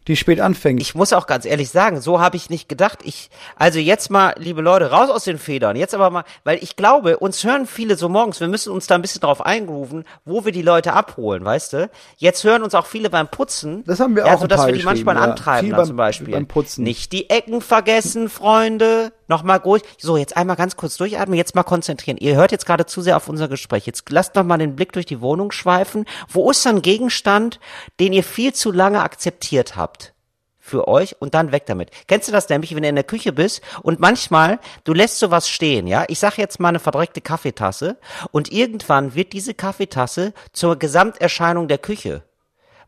die spät anfängt. Ich muss auch ganz ehrlich sagen, so habe ich nicht gedacht. Ich, also jetzt mal, liebe Leute, raus aus den Federn. Jetzt aber mal, weil ich glaube, uns hören viele so morgens. Wir müssen uns da ein bisschen drauf eingrooven, wo wir die Leute abholen, weißt du? Jetzt hören uns auch viele beim Putzen. Das haben wir ja, auch so ein dass wir die manchmal ja. antreiben beim- zum Beispiel. beim Putzen. Nicht die Ecken vergessen, Freunde. Nochmal ruhig. So, jetzt einmal ganz kurz durchatmen, jetzt mal konzentrieren. Ihr hört jetzt gerade zu sehr auf unser Gespräch. Jetzt lasst doch mal den Blick durch die Wohnung schweifen. Wo ist ein Gegenstand, den ihr viel zu lange akzeptiert habt? für euch und dann weg damit. Kennst du das nämlich, wenn du in der Küche bist und manchmal, du lässt sowas stehen, ja? Ich sag jetzt mal eine verdreckte Kaffeetasse und irgendwann wird diese Kaffeetasse zur Gesamterscheinung der Küche.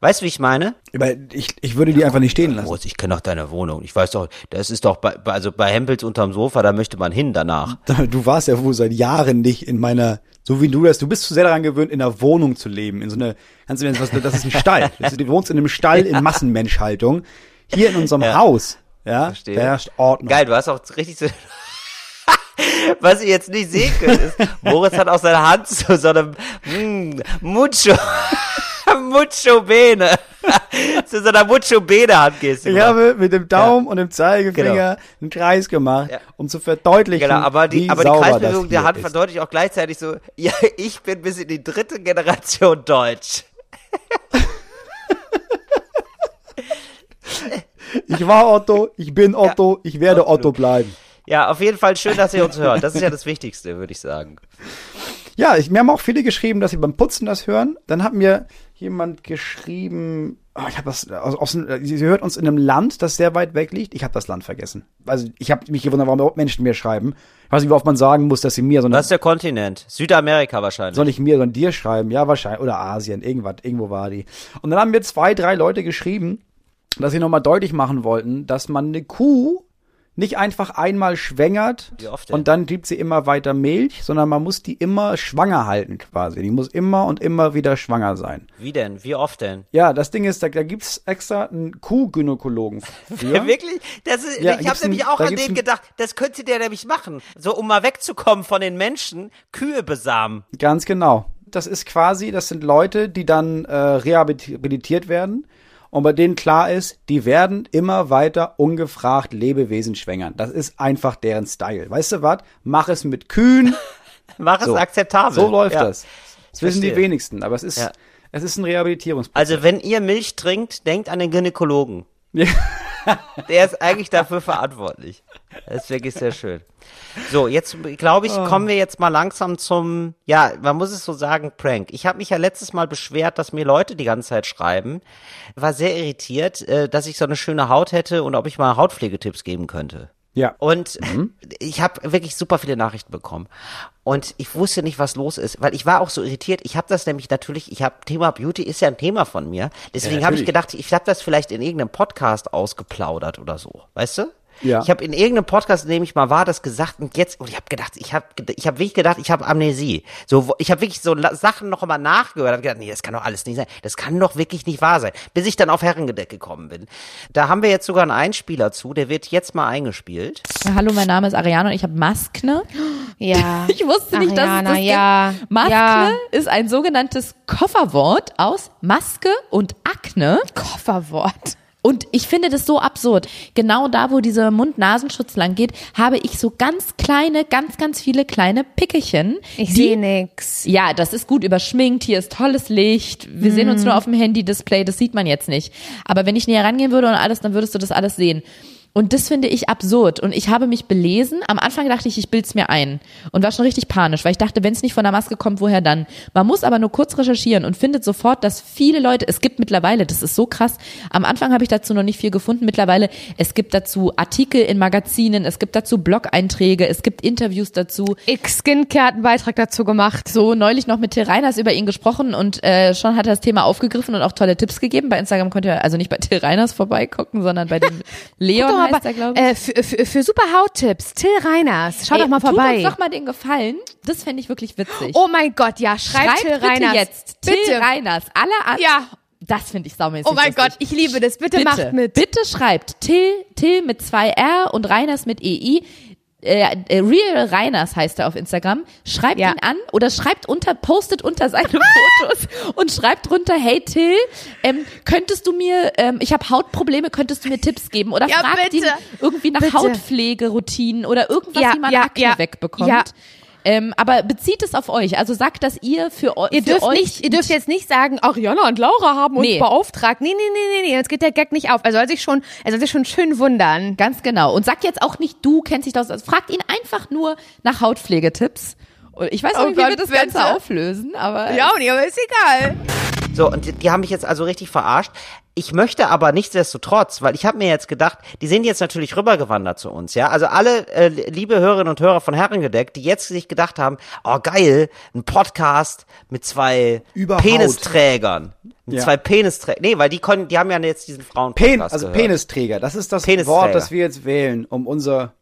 Weißt du, wie ich meine? Aber ich, ich würde die einfach nicht stehen lassen. Moritz, ich kenne doch deine Wohnung. Ich weiß doch, das ist doch bei, also bei Hempels unterm Sofa, da möchte man hin danach. (laughs) Du warst ja wohl seit Jahren nicht in meiner, so wie du das, du bist zu sehr daran gewöhnt, in einer Wohnung zu leben, in so einer, kannst du mir, was, das ist ein Stall. (laughs) Du wohnst in einem Stall in Massenmenschhaltung. Hier in unserem Ja. Haus, ja, Verstehe. herrscht Ordnung. Geil, du hast auch richtig so. (laughs) Was ihr jetzt nicht sehen könnt, ist, Moritz hat auch seine Hand zu so einem mm, Mucho, Mucho Bene, (laughs) zu so einer Mucho Bene Handgeste. Ich gemacht. habe mit dem Daumen und dem Zeigefinger Genau. einen Kreis gemacht, Ja. um zu verdeutlichen, Genau, aber die, aber die Kreisbewegung der Hand ist. verdeutlicht auch gleichzeitig so, (laughs) ja, ich bin bis in die dritte Generation Deutsch. (laughs) Ich war Otto, ich bin Otto, ich werde Otto bleiben. Ja, auf jeden Fall schön, dass ihr uns hört. Das ist ja das Wichtigste, würde ich sagen. Ja, ich, mir haben auch viele geschrieben, dass sie beim Putzen das hören. Dann hat mir jemand geschrieben, oh, ich habe das, aus, aus, sie sie hört uns in einem Land, das sehr weit weg liegt. Ich habe das Land vergessen. Also ich habe mich gewundert, warum überhaupt Menschen mir schreiben. Ich weiß nicht, wie oft man sagen muss, dass sie mir, sondern Was ist der Kontinent? Südamerika wahrscheinlich. soll ich mir, sondern dir schreiben. Ja, wahrscheinlich. Oder Asien, irgendwas, irgendwo war die. Und dann haben mir zwei, drei Leute geschrieben, dass sie nochmal deutlich machen wollten, dass man eine Kuh nicht einfach einmal schwängert und dann gibt sie immer weiter Milch, sondern man muss die immer schwanger halten quasi. Die muss immer und immer wieder schwanger sein. Wie denn? Wie oft denn? Ja, das Ding ist, da, da gibt's extra einen Kuhgynäkologen (laughs) wirklich? Das ist, Ja, ich habe nämlich auch an den gedacht, das könnte der nämlich machen. So, um mal wegzukommen von den Menschen, Kühe besamen. Ganz genau. Das ist quasi, das sind Leute, die dann äh, rehabilitiert werden und bei denen klar ist, die werden immer weiter ungefragt Lebewesen schwängern. Das ist einfach deren Style. Weißt du was? Mach es mit Kühen. (laughs) Mach es So. akzeptabel. So läuft ja. das. Das wissen die Verstehe. wenigsten, aber es ist, Ja. es ist ein Rehabilitierungsprozess. Also, wenn ihr Milch trinkt, denkt an den Gynäkologen. Ja. (laughs) Der ist eigentlich dafür verantwortlich. Das ist wirklich sehr schön. So, jetzt glaube ich, kommen wir jetzt mal langsam zum, ja, man muss es so sagen, Prank. Ich habe mich ja letztes Mal beschwert, dass mir Leute die ganze Zeit schreiben. War sehr irritiert, äh, dass ich so eine schöne Haut hätte und ob ich mal Hautpflegetipps geben könnte. Ja. Und Mhm. (laughs) ich habe wirklich super viele Nachrichten bekommen. Und ich wusste nicht, was los ist, weil ich war auch so irritiert. Ich habe das nämlich natürlich, ich habe Thema Beauty ist ja ein Thema von mir. Deswegen Ja, habe ich gedacht, ich habe das vielleicht in irgendeinem Podcast ausgeplaudert oder so, weißt du? Ja. Ich habe in irgendeinem Podcast, in dem ich mal war, das gesagt und jetzt und ich habe gedacht, ich habe ich habe wirklich gedacht, ich habe Amnesie. So ich habe wirklich so Sachen noch mal nachgehört, habe gedacht, nee, das kann doch alles nicht sein. Das kann doch wirklich nicht wahr sein, bis ich dann auf Herrengedeck gekommen bin. Da haben wir jetzt sogar einen Einspieler zu, der wird jetzt mal eingespielt. Ja, Hallo, mein Name ist Ariane und ich habe Maskne. (gasps) Ja. (laughs) Ich wusste nicht, dass es Ariana, das gibt. ja. Maskne Ja. ist ein sogenanntes Kofferwort aus Maske und Akne. Kofferwort. Und ich finde das so absurd. Genau da, wo dieser Mund-Nasenschutz lang geht, habe ich so ganz kleine, ganz, ganz viele kleine Pickelchen. Ich sehe nix. Ja, das ist gut überschminkt, hier ist tolles Licht. Wir sehen uns nur auf dem Handy-Display, das sieht man jetzt nicht. Aber wenn ich näher rangehen würde und alles, dann würdest du das alles sehen. Und das finde ich absurd. Und ich habe mich belesen. Am Anfang dachte ich, ich bild's mir ein. Und war schon richtig panisch, weil ich dachte, wenn es nicht von der Maske kommt, woher dann? Man muss aber nur kurz recherchieren und findet sofort, dass viele Leute, es gibt mittlerweile, das ist so krass, am Anfang habe ich dazu noch nicht viel gefunden. Mittlerweile, es gibt dazu Artikel in Magazinen, es gibt dazu Blog-Einträge, es gibt Interviews dazu. X Skincare hat einen Beitrag dazu gemacht. So neulich noch mit Till Reiners über ihn gesprochen und äh, schon hat er das Thema aufgegriffen und auch tolle Tipps gegeben. Bei Instagram könnt ihr also nicht bei Till Reiners vorbeigucken, sondern bei dem (laughs) Leon mal, ich. äh, für, für, für super Hauttipps, Till Reiners. Schau Ey, doch mal Tut vorbei. uns doch mal den Gefallen. Das fände ich wirklich witzig. oh mein Gott, ja, schreibt, Schreibt Till bitte Reiners. jetzt Till Bitte. Reiners. Alle an. Ja. Das finde ich saumäßig Oh mein lustig. Gott, ich liebe das. Bitte, Bitte, macht mit. bitte schreibt Till, Till mit zwei R und Reiners mit EI. Äh, äh, Real Reiners heißt er auf Instagram. Schreibt Ja. ihn an oder schreibt unter, postet unter seine (laughs) Fotos und schreibt drunter, hey Till, ähm, könntest du mir, ähm, ich habe Hautprobleme, könntest du mir Tipps geben? Oder Ja, fragt bitte. ihn irgendwie nach Bitte. Hautpflegeroutinen oder irgendwas, Ja, wie man ja, Akne wegbekommt. Ja. Ähm, aber bezieht es auf euch. Also sagt, dass ihr für, eu Ihr für dürft euch nicht, ihr dürft jetzt nicht sagen, Ariana und Laura haben uns Nee. beauftragt. Nee, nee, nee, nee, nee, jetzt geht der Gag nicht auf. Er soll sich schon, er soll sich schon schön wundern. Ganz genau. Und sag jetzt auch nicht, du kennst dich da aus. Also fragt ihn einfach nur nach Hautpflegetipps. Und ich weiß Oh nicht, wie wir Gott, das Ganze bitte. auflösen, aber nee, aber ist egal. So, und die, die haben mich jetzt also richtig verarscht. Ich möchte aber nichtsdestotrotz, weil ich habe mir jetzt gedacht, die sind jetzt natürlich rübergewandert zu uns, ja. Also alle äh, liebe Hörerinnen und Hörer von Herrengedeck, die jetzt sich gedacht haben, oh geil, ein Podcast mit zwei Über Haut. Penisträgern. Mit Ja. zwei Penisträgern. Nee, weil die konnten, die haben ja jetzt diesen Frauen Pen, also Penisträger, das ist das Penisträger. Wort, das wir jetzt wählen, um unser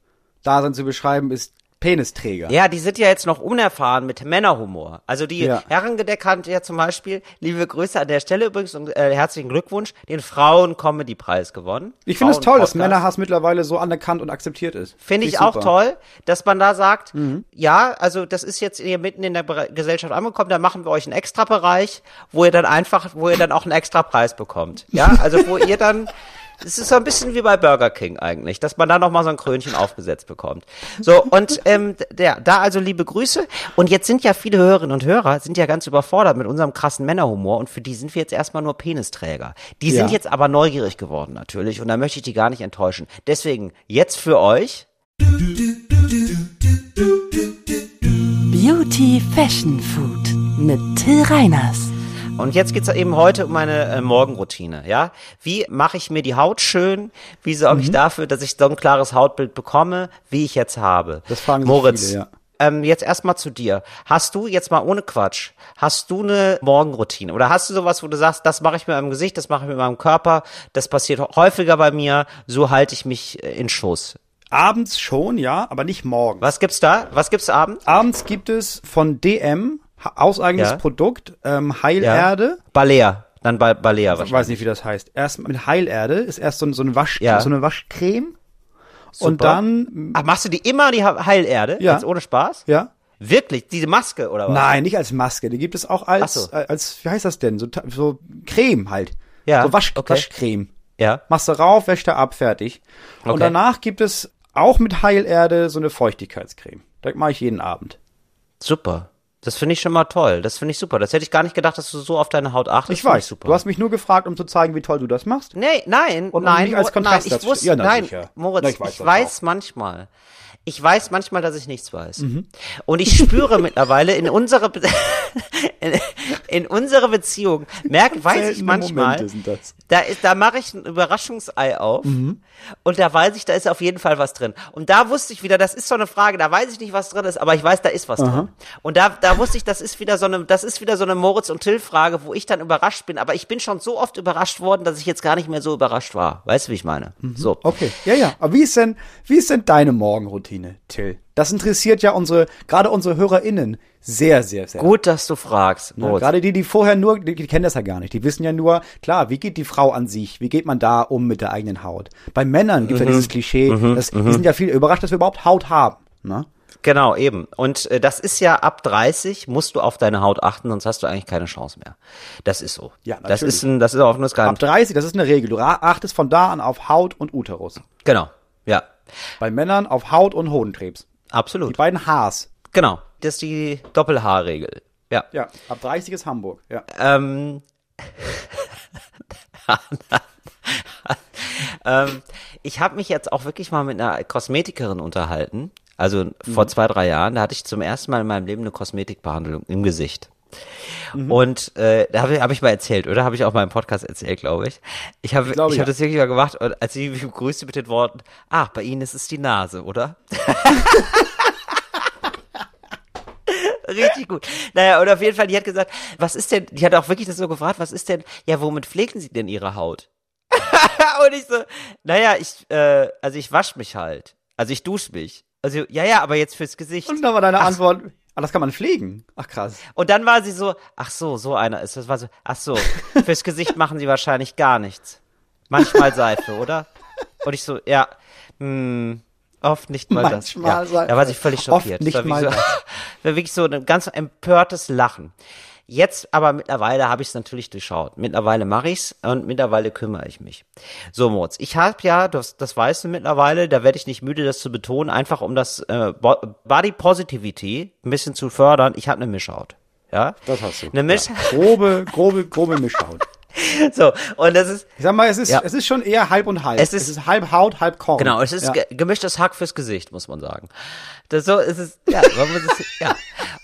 Dasein zu beschreiben, ist Penisträger. Ja, die sind ja jetzt noch unerfahren mit Männerhumor. Also die Ja. Herrengedeck hat ja zum Beispiel, liebe Grüße an der Stelle übrigens und äh, herzlichen Glückwunsch, den Frauen-Comedy-Preis gewonnen. Ich finde es toll, dass Frauen-Podcast. Männerhass mittlerweile so anerkannt und akzeptiert ist. Finde ich super. auch toll, dass man da sagt, Mhm. ja, also das ist jetzt hier mitten in der Gesellschaft angekommen, da machen wir euch einen Extra-Bereich, wo ihr dann einfach, wo ihr dann auch einen Extra-Preis bekommt. Ja, also wo ihr dann, es ist so ein bisschen wie bei Burger King eigentlich, dass man da noch mal so ein Krönchen aufgesetzt bekommt. So, und ähm, der, da also liebe Grüße. Und jetzt sind ja viele Hörerinnen und Hörer, sind ja ganz überfordert mit unserem krassen Männerhumor und für die sind wir jetzt erstmal nur Penisträger. Die Ja. sind jetzt aber neugierig geworden natürlich und da möchte ich die gar nicht enttäuschen. Deswegen jetzt für euch Beauty Fashion Food mit Till Reiners. Und jetzt geht's eben heute um meine äh, Morgenroutine, ja? Wie mache ich mir die Haut schön? Wie sorge Mhm. ich dafür, dass ich so ein klares Hautbild bekomme, wie ich jetzt habe? Das fragen Moritz, viele, ja. ähm, jetzt erstmal zu dir. Hast du jetzt mal ohne Quatsch, hast du eine Morgenroutine oder hast du sowas, wo du sagst, das mache ich mit meinem Gesicht, das mache ich mit meinem Körper, das passiert häufiger bei mir, so halte ich mich äh, in Schuss. Abends schon, ja, aber nicht morgens. Was gibt's da? Was gibt's abends? Abends gibt es von DM, hauseigenes Ja. Produkt, ähm, Heilerde. Balea, dann ba Balea Ich wahrscheinlich. weiß nicht, wie das heißt. Erst mit Heilerde ist erst so, ein- so, eine, Wasch, Ja. so eine Waschcreme. Super. Und dann, Ach, machst du die immer die Heilerde? Ja. Jetzt ohne Spaß? ja. Wirklich? Diese Maske oder was? Nein, nicht als Maske. Die gibt es auch als, so. äh, als wie heißt das denn? So, so Creme halt. Ja, So Wasch, okay. Waschcreme. Ja. Machst du rauf, wäschst du ab, fertig. Okay. Und danach gibt es auch mit Heilerde so eine Feuchtigkeitscreme. Das mache ich jeden Abend. Super. Das finde ich schon mal toll. Das finde ich super. Das hätte ich gar nicht gedacht, dass du so auf deine Haut achtest. Ich weiß. super. Du hast mich nur gefragt, um zu zeigen, wie toll du das machst. Nee, nein, Und nein, nicht als Kontrast nein, ich wusste, Ja, nein, sicher. Moritz, Na, ich ich weiß, weiß das manchmal. Ich weiß manchmal, dass ich nichts weiß. Mhm. Und ich spüre (laughs) mittlerweile in unserer Be (laughs) in, in unserer Beziehung, merk, weiß ich manchmal, da ist, da mache ich ein Überraschungsei auf Mhm. und da weiß ich, da ist auf jeden Fall was drin. Und da wusste ich wieder, das ist so eine Frage, da weiß ich nicht, was drin ist, aber ich weiß, da ist was drin. Und da, da wusste ich, das ist wieder so eine, das ist wieder so eine Moritz und Till Frage, wo ich dann überrascht bin. Aber ich bin schon so oft überrascht worden, dass ich jetzt gar nicht mehr so überrascht war. Weißt du, wie ich meine? So. Okay, ja, ja. Aber wie ist denn, wie ist denn deine Morgenroutine, Till? Das interessiert ja unsere, gerade unsere HörerInnen sehr, sehr, sehr. Gut, dass du fragst, Ne? Gerade die, die vorher nur, die, die kennen das ja gar nicht. Die wissen ja nur, klar, wie geht die Frau an sich? Wie geht man da um mit der eigenen Haut? Bei Männern gibt es Mhm. ja dieses Klischee, dass, die sind ja viel überrascht, dass wir überhaupt Haut haben. Ne? Genau, eben. Und äh, das ist ja ab 30 musst du auf deine Haut achten, sonst hast du eigentlich keine Chance mehr. Das ist so. Ja, Das ist ein, das ist auch offenes Ab Geheimnis. 30, das ist eine Regel. Du achtest von da an auf Haut und Uterus. Genau. Ja. Bei Männern auf Haut und Hodenkrebs. Die Absolut. beiden Hs. Genau. Das ist die Doppelhaarregel. Ja. Ja, ab 30 ist Hamburg. Ja. Ähm, (laughs) Ähm, ich habe mich jetzt auch wirklich mal mit einer Kosmetikerin unterhalten. Also vor zwei, drei Jahren, da hatte ich zum ersten Mal in meinem Leben eine Kosmetikbehandlung im Gesicht. Und äh, da habe ich, hab ich mal erzählt, oder? Habe ich auch mal im Podcast erzählt, glaube ich. Ich habe ich glaube, hab ja. das wirklich mal gemacht und als sie mich begrüßte mit den Worten, ah, bei Ihnen ist es die Nase, oder? (laughs) Richtig gut. Naja, und auf jeden Fall, die hat gesagt, was ist denn, die hat auch wirklich das so gefragt, was ist denn, ja, womit pflegen Sie denn Ihre Haut? (laughs) und ich so, naja, ich, äh, also ich wasche mich halt. Also ich dusche mich. Also, ja, ja, aber jetzt fürs Gesicht. Und da war deine Antwort, ah, das kann man pflegen. Ach krass. Und dann war sie so, ach so, so einer ist das. War so, ach so, (laughs) fürs Gesicht machen sie wahrscheinlich gar nichts. Manchmal Seife, oder? Und ich so, ja, hm, oft nicht mal das. Manchmal Ja, Seife. da war sie völlig Oft schockiert. nicht das war mal wirklich so, (laughs) das. war wirklich so ein ganz empörtes Lachen. Jetzt aber mittlerweile habe ich es natürlich durchschaut. Mittlerweile mache ich's und mittlerweile kümmere ich mich. So, Moritz, ich habe ja, das, das weißt du mittlerweile, da werde ich nicht müde, das zu betonen, einfach um das äh, Bo- Body Positivity ein bisschen zu fördern. Ich habe eine Mischhaut. Ja? Das hast du. Eine Misch Grobe, grobe, grobe Mischhaut. (laughs) (laughs) So, und das ist, Ich sag mal, es ist, Ja. es ist schon eher halb und halb. Es ist- halb Haut, halb Korn. genau, es ist ja. ge gemischtes Hack fürs Gesicht, muss man sagen. Das so ist es, ja, muss es, ja.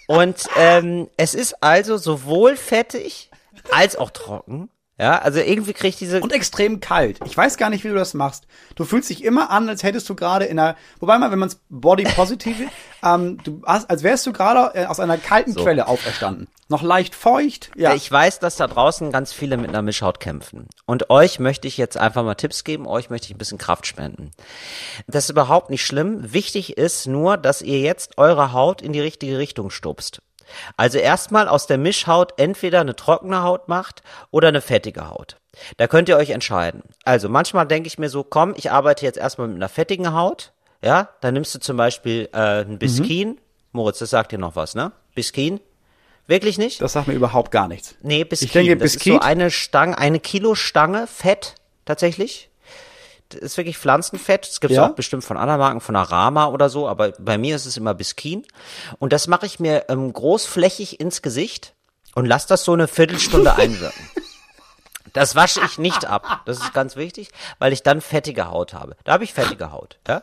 Und ähm, es ist also sowohl fettig als auch trocken. Ja, also irgendwie kriege ich diese. Und extrem kalt. Ich weiß gar nicht, wie du das machst. Du fühlst dich immer an, als hättest du gerade in einer, wobei mal, wenn man es Body Positive, (laughs) ähm, du hast, als wärst du gerade äh, aus einer kalten So. Quelle auferstanden. Noch leicht feucht. Ja. Ich weiß, dass da draußen ganz viele mit einer Mischhaut kämpfen. Und euch möchte ich jetzt einfach mal Tipps geben, euch möchte ich ein bisschen Kraft spenden. Das ist überhaupt nicht schlimm. Wichtig ist nur, dass ihr jetzt eure Haut in die richtige Richtung stupst. Also erstmal aus der Mischhaut entweder eine trockene Haut macht oder eine fettige Haut. Da könnt ihr euch entscheiden. Also manchmal denke ich mir so, komm, ich arbeite jetzt erstmal mit einer fettigen Haut. Ja, dann nimmst du zum Beispiel äh, ein Biskin. Moritz, das sagt dir noch was, ne? Biskin? Wirklich nicht? das sagt mir überhaupt gar nichts. Nee, Biskin. Ich denke, das Biscuit? ist so eine Stange, eine Kilo Stange Fett tatsächlich. Das ist wirklich Pflanzenfett. Das gibt's Ja? auch bestimmt von anderen Marken, von Arama oder so, aber bei mir ist es immer Biskin. Und das mache ich mir ähm, großflächig ins Gesicht und lass das so eine Viertelstunde (laughs) einwirken. Das wasche ich nicht ab. Das ist ganz wichtig, weil ich dann fettige Haut habe. Da habe ich fettige Haut. Ja?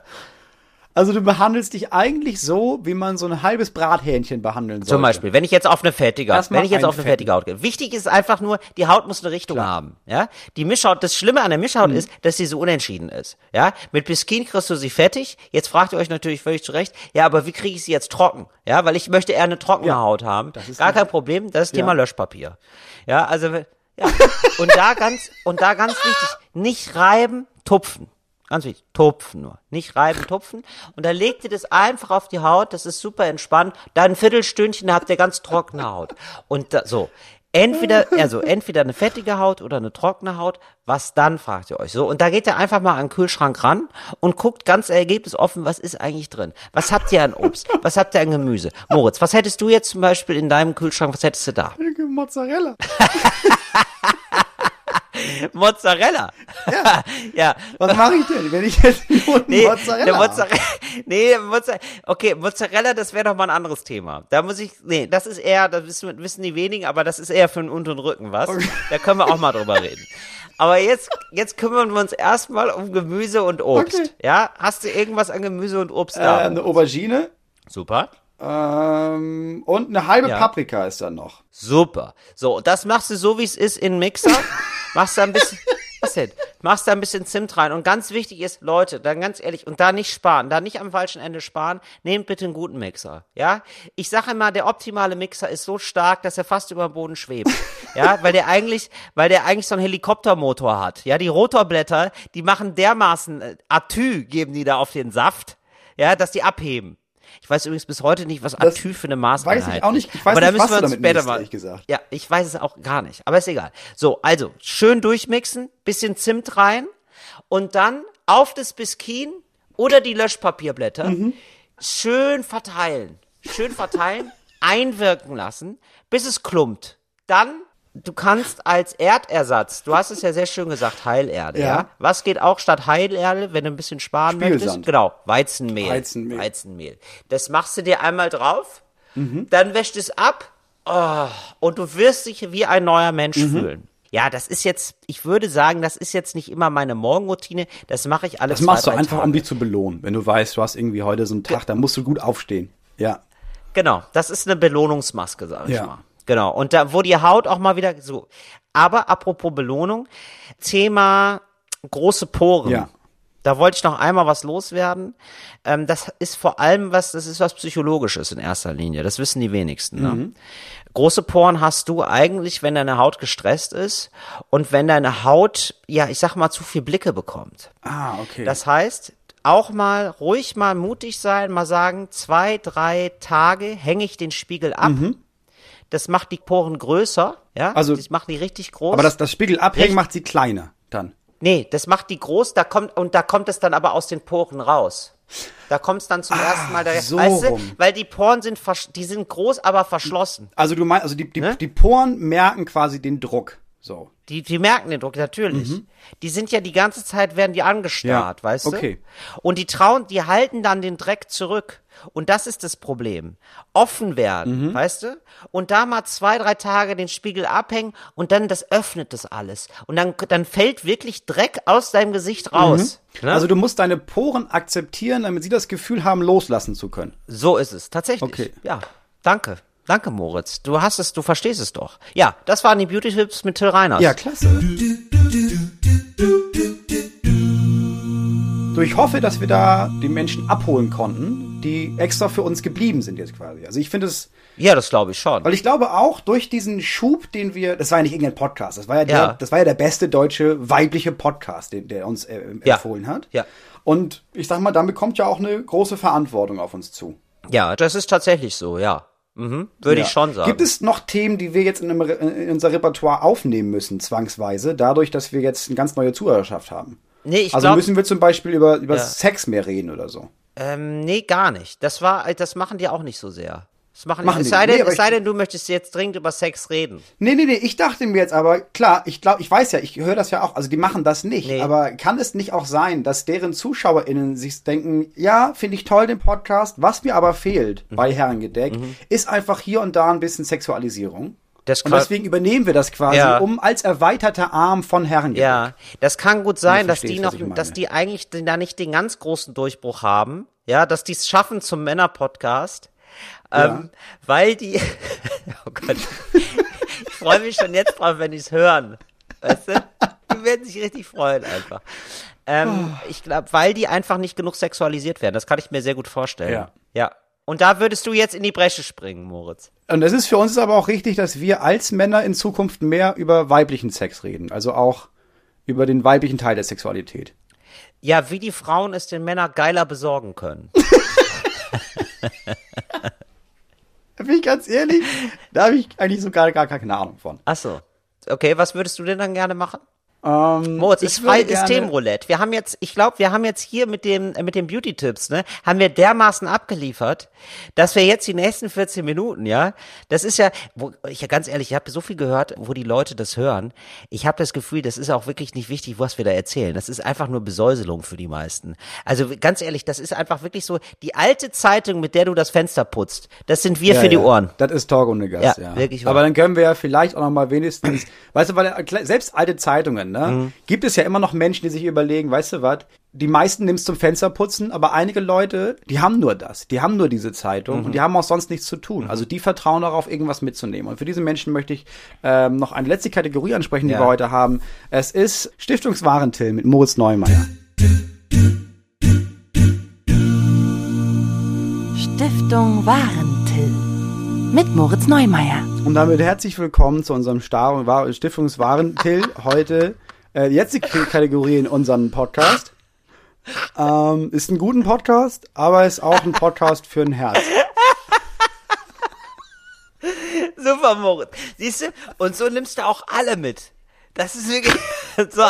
Also du behandelst dich eigentlich so, wie man so ein halbes Brathähnchen behandeln sollte. Zum Beispiel, wenn ich jetzt auf eine fettige, Erstmal wenn ich jetzt auf eine fettige Haut gehe. Wichtig ist einfach nur, die Haut muss eine Richtung haben, ja. Die Mischhaut, das Schlimme an der Mischhaut Mhm. ist, dass sie so unentschieden ist, ja. Mit Biskin kriegst du sie fettig. Jetzt fragt ihr euch natürlich völlig zu Recht, ja, aber wie kriege ich sie jetzt trocken? Ja, weil ich möchte eher eine trockene Ja, Haut haben. ist Gar kein Problem, das ist Ja. Thema Löschpapier. Ja, also, ja. und da ganz, und da ganz wichtig, nicht reiben, tupfen. Ganz wichtig, tupfen nur. Nicht reiben, tupfen. Und dann legt ihr das einfach auf die Haut, das ist super entspannt. Dann ein Viertelstündchen, da habt ihr ganz trockene Haut. Und da, so. Entweder, also entweder eine fettige Haut oder eine trockene Haut. Was dann, fragt ihr euch so. Und da geht ihr einfach mal an den Kühlschrank ran und guckt ganz ergebnisoffen, was ist eigentlich drin? Was habt ihr an Obst? Was habt ihr an Gemüse? Moritz, was hättest du jetzt zum Beispiel in deinem Kühlschrank, was hättest du da? Mozzarella. (laughs) (laughs) Mozzarella. Ja. (laughs) ja. Was mache ich denn, wenn ich jetzt nur Nee, Mozzarella? Mozzarella, (laughs) nee, Mozzarella, okay, Mozzarella, das wäre doch mal ein anderes Thema. Da muss ich, nee, das ist eher, das wissen, wissen die wenigen, aber das ist eher für den unteren Rücken was. Da können wir auch mal drüber reden. Aber jetzt, jetzt kümmern wir uns erstmal um Gemüse und Obst. Okay. Ja, hast du irgendwas an Gemüse und Obst Äh, da? eine Aubergine Super. Ähm, und eine halbe Ja. Paprika ist dann noch. Super. So, das machst du so, wie es ist, in Mixer. (laughs) Machst da ein bisschen, was denn? Machst da ein bisschen Zimt rein. Und ganz wichtig ist, Leute, dann ganz ehrlich, und da nicht sparen, da nicht am falschen Ende sparen, nehmt bitte einen guten Mixer. Ja? Ich sage immer, der optimale Mixer ist so stark, dass er fast über dem Boden schwebt. (laughs) Ja, weil der eigentlich, weil der eigentlich so einen Helikoptermotor hat. Ja, die Rotorblätter, die machen dermaßen äh, Atü, geben die da auf den Saft, ja, dass die abheben. Ich weiß übrigens bis heute nicht, was Das Atü für eine Maßeinheit weiß ich auch nicht. Ich weiß Aber da nicht, was müssen wir uns später mal. gesagt. Ja, ich weiß es auch gar nicht, aber ist egal. So, also schön durchmixen, bisschen Zimt rein und dann auf das Biskin oder die Löschpapierblätter Mhm. schön verteilen. Schön verteilen, (laughs) einwirken lassen, bis es klumpt. Dann Du kannst als Erdersatz, du hast es ja sehr schön gesagt, Heilerde, ja. Ja. Was geht auch statt Heilerde, wenn du ein bisschen sparen möchtest? Spielsand. Genau, Weizenmehl. Weizenmehl. Weizenmehl. Das machst du dir einmal drauf, Mhm. dann wäscht es ab oh, und du wirst dich wie ein neuer Mensch Mhm. fühlen. Ja, das ist jetzt, ich würde sagen, das ist jetzt nicht immer meine Morgenroutine. Das mache ich alles Das machst du einfach, Tage. um dich zu belohnen. Wenn du weißt, du hast irgendwie heute so einen Tag, dann musst du gut aufstehen. Ja. Genau, das ist eine Belohnungsmaske, sag ich Ja. mal. Genau. Und da, wo die Haut auch mal wieder so. Aber apropos Belohnung, Thema große Poren. Ja. Da wollte ich noch einmal was loswerden. Ähm, das ist vor allem was, das ist was Psychologisches in erster Linie. Das wissen die wenigsten. Ne? Mhm. Große Poren hast du eigentlich, wenn deine Haut gestresst ist und wenn deine Haut, ja, ich sag mal, zu viel Blicke bekommt. Ah, okay. Das heißt, auch mal ruhig mal mutig sein, mal sagen, zwei, drei Tage hänge ich den Spiegel ab. Das macht die Poren größer, ja. Also- das macht die richtig groß. aber das, das Spiegel abhängen Richtig. macht sie kleiner dann. nee, das macht die groß, da kommt, und da kommt es dann aber aus den Poren raus. Da kommt es dann zum ersten Mal, da, Ah, so weißt du, rum. weil die Poren sind, die sind groß, aber verschlossen. Also du meinst, also die, die, Ne? die Poren merken quasi den Druck. So. Die, die merken den Druck, natürlich. Die sind ja die ganze Zeit, werden die angestarrt, Mhm. Ja, weißt du? okay. Und die trauen, die halten dann den Dreck zurück. Und das ist das Problem. Offen werden, Mhm. weißt du? Und da mal zwei, drei Tage den Spiegel abhängen und dann das öffnet das alles. Und dann, dann fällt wirklich Dreck aus deinem Gesicht raus. Ne? Also du musst deine Poren akzeptieren, damit sie das Gefühl haben, loslassen zu können. So ist es, tatsächlich. Okay. Ja, danke. Danke, Moritz. Du hast es, du verstehst es doch. Ja, das waren die Beauty-Tipps mit Till Reiners. Ja, klasse. So, ich hoffe, dass wir da die Menschen abholen konnten, die extra für uns geblieben sind jetzt quasi. Also ich finde es, ja das glaube ich schon. weil ich glaube auch durch diesen Schub, den wir, das war ja nicht irgendein Podcast, das war ja, der, Ja. das war ja der beste deutsche weibliche Podcast, den der uns äh, Ja. empfohlen hat. Ja. Und ich sag mal, damit kommt ja auch eine große Verantwortung auf uns zu. Ja, das ist tatsächlich so, ja. Mhm, würde Ja. ich schon sagen. Gibt es noch Themen, die wir jetzt in, in unser Repertoire aufnehmen müssen, zwangsweise, dadurch, dass wir jetzt eine ganz neue Zuhörerschaft haben? Nee, ich also glaub- müssen wir zum Beispiel über, über Ja. Sex mehr reden oder so. ähm, nee, gar nicht. Das war, das machen die auch nicht so sehr. Das machen, Machen es sei denn, Nee, es sei denn, du möchtest jetzt dringend über Sex reden. Nee, nee, nee, ich dachte mir jetzt aber, klar, ich glaube, ich weiß ja, ich höre das ja auch, also die machen das nicht, Nee. aber kann es nicht auch sein, dass deren ZuschauerInnen sich denken, ja, finde ich toll den Podcast, was mir aber fehlt Mhm. bei Herrengedeck, ist einfach hier und da ein bisschen Sexualisierung. Das Und deswegen übernehmen wir das quasi, Ja. um als erweiterter Arm von Herrengedeck. Ja, das kann gut sein, dass die noch, dass die eigentlich da nicht den ganz großen Durchbruch haben. Ja, dass die es schaffen zum Männer-Podcast. Ähm, weil die, (laughs) oh Gott, ich freue mich schon jetzt drauf, wenn die es hören. Weißt du? Die werden sich richtig freuen einfach. Ähm, Oh. Ich glaube, weil die einfach nicht genug sexualisiert werden. Das kann ich mir sehr gut vorstellen. Ja. Ja. Und da würdest du jetzt in die Bresche springen, Moritz. Und es ist für uns aber auch richtig, dass wir als Männer in Zukunft mehr über weiblichen Sex reden. Also auch über den weiblichen Teil der Sexualität. Ja, wie die Frauen es den Männern geiler besorgen können. (laughs) Bin ich ganz ehrlich, da habe ich eigentlich so gar, gar keine Ahnung von. Ach so. Okay, was würdest du denn dann gerne machen? Ähm, Moritz, ich ist frei, Themenroulette. Wir haben jetzt, ich glaube, wir haben jetzt hier mit dem, äh, mit den Beauty-Tipps, ne, haben wir dermaßen abgeliefert, dass wir jetzt die nächsten 14 Minuten, ja, das ist ja, wo, ich ja ganz ehrlich, ich habe so viel gehört, wo die Leute das hören. Ich habe das Gefühl, das ist auch wirklich nicht wichtig, was wir da erzählen. Das ist einfach nur Besäuselung für die meisten. Also ganz ehrlich, das ist einfach wirklich so, die alte Zeitung, mit der du das Fenster putzt, das sind wir Ja, für die ja. Ohren. Das ist Talk ohne Gast, ja. Ja, wirklich wahr. Aber dann können wir ja vielleicht auch noch mal wenigstens, weißt du, weil äh, selbst alte Zeitungen, ne, Mhm. gibt es ja immer noch Menschen, die sich überlegen, weißt du was, die meisten nimmst zum Fensterputzen, aber einige Leute, die haben nur das, die haben nur diese Zeitung Mhm. und die haben auch sonst nichts zu tun. Also die vertrauen darauf, irgendwas mitzunehmen. Und für diese Menschen möchte ich ähm, noch eine letzte Kategorie ansprechen, die Ja. wir heute haben. Es ist Stiftungswarentil mit Moritz Neumeier. Stiftung Warentil. Mit Moritz Neumeier. Und damit herzlich willkommen zu unserem Star War- Stiftungswarentil. (laughs) Heute äh, jetzt die Kategorie in unserem Podcast. Ähm, ist ein guter Podcast, aber ist auch ein Podcast für ein Herz. (laughs) Super, Moritz. Siehst du? Und so nimmst du auch alle mit. Das ist wirklich (laughs) so.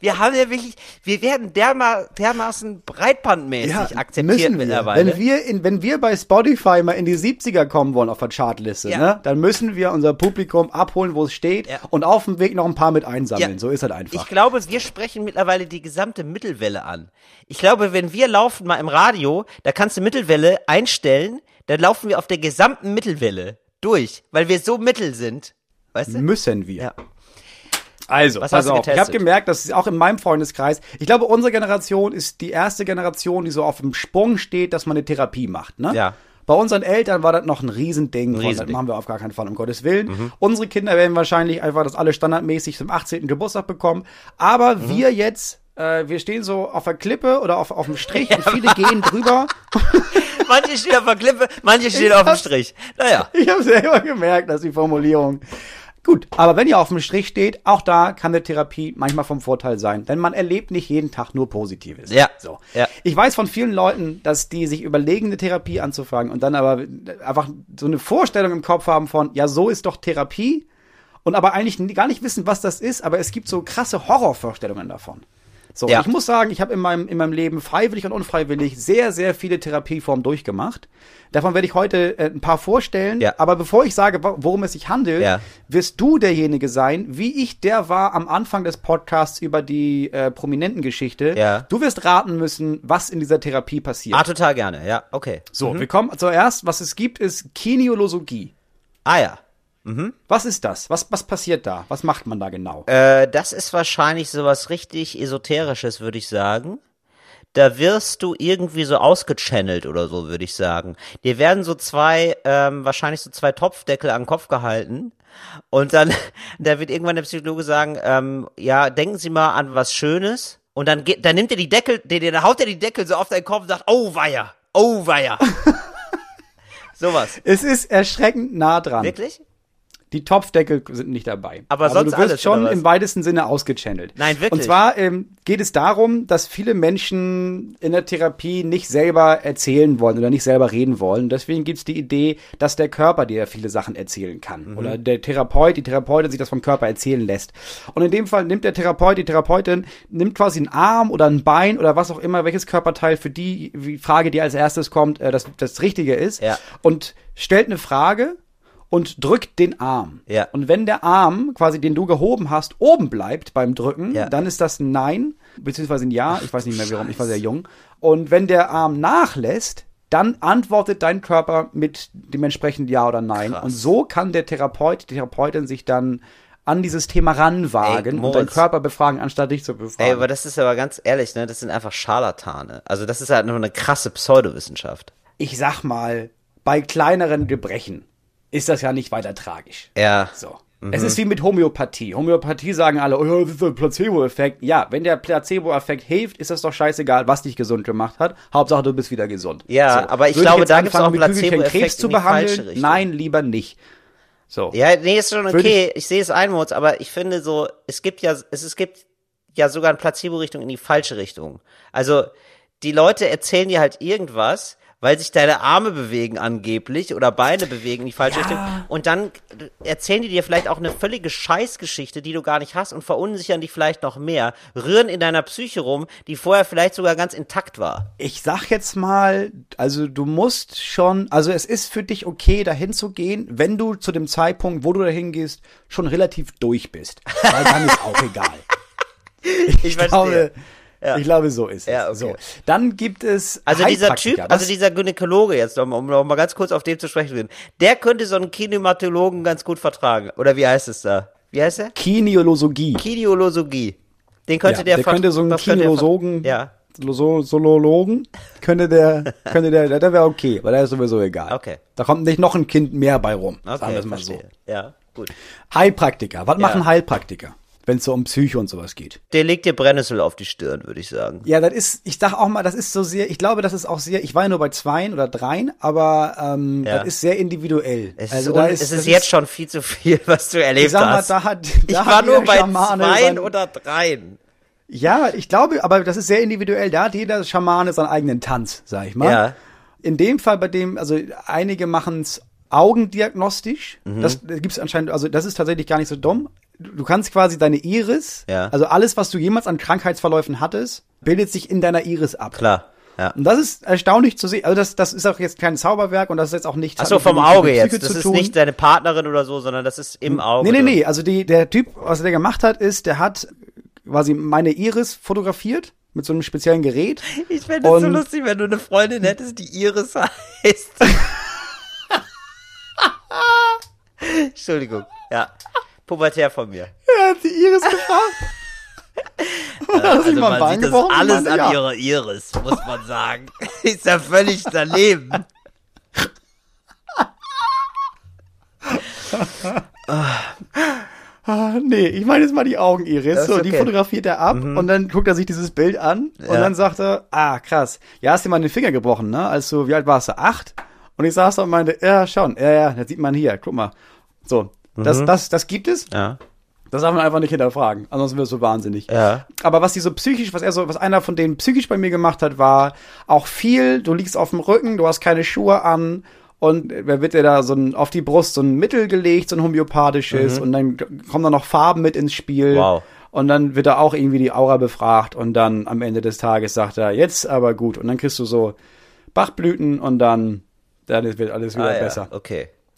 Wir haben ja wirklich, wir werden derma, dermaßen breitbandmäßig akzeptiert müssen wir. mittlerweile. Wenn wir, in, wenn wir bei Spotify mal in die 70er kommen wollen auf der Chartliste, Ja. ne, dann müssen wir unser Publikum abholen, wo es steht Ja. und auf dem Weg noch ein paar mit einsammeln. Ja. So ist halt einfach. Ich glaube, wir sprechen mittlerweile die gesamte Mittelwelle an. Ich glaube, wenn wir laufen mal im Radio, da kannst du Mittelwelle einstellen, dann laufen wir auf der gesamten Mittelwelle durch, weil wir so mittel sind. Weißt du? müssen wir. Ja. Also, Was pass auf. Ich habe gemerkt, dass auch in meinem Freundeskreis, ich glaube, unsere Generation ist die erste Generation, die so auf dem Sprung steht, dass man eine Therapie macht. Ne? Ja. Bei unseren Eltern war das noch ein Riesending. Ein Riesending. Mhm. Das machen wir auf gar keinen Fall, um Gottes Willen. Unsere Kinder werden wahrscheinlich einfach das alle standardmäßig zum 18. Geburtstag bekommen. Aber Mhm. wir jetzt, äh, wir stehen so auf der Klippe oder auf, auf dem Strich (laughs) und viele gehen drüber. (laughs) Manche stehen auf der Klippe, manche stehen auf dem Strich. Naja. Ich habe selber gemerkt, dass die Formulierung. Gut, aber wenn ihr auf dem Strich steht, auch da kann eine Therapie manchmal vom Vorteil sein, denn man erlebt nicht jeden Tag nur Positives. Ja, So. ja. Ich weiß von vielen Leuten, dass die sich überlegen, eine Therapie anzufangen und dann aber einfach so eine Vorstellung im Kopf haben von, ja, so ist doch Therapie und aber eigentlich gar nicht wissen, was das ist, aber es gibt so krasse Horrorvorstellungen davon. So, Ja. ich muss sagen, ich habe in meinem, in meinem Leben freiwillig und unfreiwillig sehr, sehr viele Therapieformen durchgemacht. Davon werde ich heute äh, ein paar vorstellen. Ja. Aber bevor ich sage, wo- worum es sich handelt, Ja. wirst du derjenige sein, wie ich der war am Anfang des Podcasts über die äh, prominenten Geschichte. Ja. Du wirst raten müssen, was in dieser Therapie passiert. Ah, total gerne. Ja, okay. so, wir kommen zuerst, was es gibt, ist Kinesiologie. Ah ja. Was ist das? Was, was passiert da? Was macht man da genau? Äh, das ist wahrscheinlich sowas richtig Esoterisches, würde ich sagen. Da wirst du irgendwie so ausgechannelt oder so, würde ich sagen. Dir werden so zwei, ähm, wahrscheinlich so zwei Topfdeckel an den Kopf gehalten. Und dann, (laughs) da wird irgendwann der Psychologe sagen, ähm, ja, denken Sie mal an was Schönes. Und dann, geht, dann nimmt er die Deckel, der, der, haut er die Deckel so auf deinen Kopf und sagt, oh weia, oh weia. (laughs) Sowas. es ist erschreckend nah dran. Wirklich? Die Topfdeckel sind nicht dabei. Aber Also sonst du wirst alles, schon im weitesten Sinne ausgechannelt. Nein, wirklich? Und zwar ähm, geht es darum, dass viele Menschen in der Therapie nicht selber erzählen wollen oder nicht selber reden wollen. Deswegen gibt es die Idee, dass der Körper dir viele Sachen erzählen kann. Mhm. Oder der Therapeut, die Therapeutin sich das vom Körper erzählen lässt. Und in dem Fall nimmt der Therapeut, die Therapeutin, nimmt quasi einen Arm oder ein Bein oder was auch immer, welches Körperteil für die Frage, die als erstes kommt, äh, das, das Richtige ist. Ja. Und stellt eine Frage und drückt den Arm. Ja. Und wenn der Arm, quasi den du gehoben hast, oben bleibt beim Drücken, Ja. dann ist das ein Nein, beziehungsweise ein Ja, ich weiß nicht mehr warum, ich war sehr jung. Und wenn der Arm nachlässt, dann antwortet dein Körper mit dem entsprechenden Ja oder Nein. Krass. Und so kann der Therapeut, die Therapeutin sich dann an dieses Thema ranwagen Ey, und deinen. Körper befragen, anstatt dich zu befragen. Ey, aber das ist aber ganz ehrlich, ne? Das sind einfach Scharlatane. Also das ist halt nur eine krasse Pseudowissenschaft. ich sag mal, bei kleineren Gebrechen ist das ja nicht weiter tragisch. Ja. So. Es ist wie mit Homöopathie. Homöopathie sagen alle, oh ja, das ist ein Placebo-Effekt. Ja, wenn der Placebo-Effekt hilft, ist das doch scheißegal, was dich gesund gemacht hat. Hauptsache, du bist wieder gesund. Ja, aber ich Würde glaube, jetzt da gibt's anfangen, auch Placebo-Effekt Krebs zu behandeln? Nein, lieber nicht. So. Ja, nee, ist schon okay. Ich, sehe es ein, Moritz, aber ich finde so, es gibt ja, es, es gibt ja sogar eine Placebo-Richtung in die falsche Richtung. Also, die Leute erzählen dir halt irgendwas, weil sich deine Arme bewegen angeblich oder Beine bewegen in die falsche Richtung. Und dann erzählen die dir vielleicht auch eine völlige Scheißgeschichte, die du gar nicht hast und verunsichern dich vielleicht noch mehr, rühren in deiner Psyche rum, die vorher vielleicht sogar ganz intakt war. Ich sag jetzt mal, also du musst schon, also es ist für dich okay, dahin zu gehen, wenn du zu dem Zeitpunkt, wo du dahin gehst, schon relativ durch bist. Weil dann ist auch egal. (laughs) Ich, glaube, ich glaube, so ist es. Ja, okay. so. Dann gibt es Also dieser Typ, also dieser Gynäkologe jetzt, um, um noch mal ganz kurz auf den zu sprechen zu gehen, der könnte so einen Kinematologen ganz gut vertragen. Oder wie heißt es da? Wie heißt er? Kineologie. Kineologie. Den könnte Ja, der der könnte so einen Kinologen, Ja, so, Solologen, könnte der, (laughs) könnte der, der wäre okay, weil der ist sowieso egal. Okay. Da kommt nicht noch ein Kind mehr bei rum, sagen wir okay, es mal so. verstehe. Ja, gut. Heilpraktiker, was Ja. machen Heilpraktiker, wenn es so um Psyche und sowas geht? Der legt dir Brennnessel auf die Stirn, würde ich sagen. Ja, das ist, ich sag auch mal, das ist so sehr, ich glaube, das ist auch sehr, ich war ja nur bei zweien oder dreien, aber ähm, Ja. das ist sehr individuell. Es also ist, da ist, es das ist jetzt schon viel zu viel, (laughs) was du erlebt ich sag mal, hast. da hat, ich da war hat nur bei Schamane zweien sein- oder dreien. Ja, ich glaube, aber das ist sehr individuell. Da hat jeder Schamane seinen eigenen Tanz, sag ich mal. Ja. In dem Fall, bei dem, also einige machen es augendiagnostisch. Mhm. Das gibt's anscheinend, also das ist tatsächlich gar nicht so dumm. Du kannst quasi deine Iris, Ja. also alles, was du jemals an Krankheitsverläufen hattest, bildet sich in deiner Iris ab. Klar. Ja. Und das ist erstaunlich zu sehen. Also das, das ist auch jetzt kein Zauberwerk und das ist jetzt auch nicht. Ach so, hat vom Auge jetzt. Das ist nicht deine Partnerin oder so, sondern das ist im Auge. Nee, nee, nee. Also die, der Typ, was der gemacht hat, ist, der hat quasi meine Iris fotografiert mit so einem speziellen Gerät. Ich fände es so lustig, wenn du eine Freundin hättest, die Iris heißt. (laughs) Entschuldigung, ja. Pubertär von mir. Er hat die Iris gefragt. (laughs) (laughs) Und sich mal ein Bein Also sieht das alles Meinte, an ja. ihrer Iris, muss man sagen. (laughs) Ist ja völlig daneben. Ah, nee, ich meine jetzt mal die Augen-Iris. So, die okay. fotografiert er ab und dann guckt er sich dieses Bild an und Ja. dann sagt er, ah, krass. Ja, hast dir mal den Finger gebrochen, ne? Als du, wie alt warst du? Acht? Und ich saß da und meinte, ja, schon, ja, ja, das sieht man hier, guck mal. So, das, das, das gibt es. Ja. Das darf man einfach nicht hinterfragen, ansonsten wirst du wahnsinnig. Ja. Aber was die so psychisch, was er so, was einer von denen psychisch bei mir gemacht hat, war auch viel, du liegst auf dem Rücken, du hast keine Schuhe an und wer wird dir da so ein, auf die Brust so ein Mittel gelegt, so ein homöopathisches und dann kommen da noch Farben mit ins Spiel. Mhm. Wow. Und dann wird da auch irgendwie die Aura befragt und dann am Ende des Tages sagt er, jetzt aber gut. Und dann kriegst du so Bachblüten und dann, dann wird alles wieder Ah, ja. besser.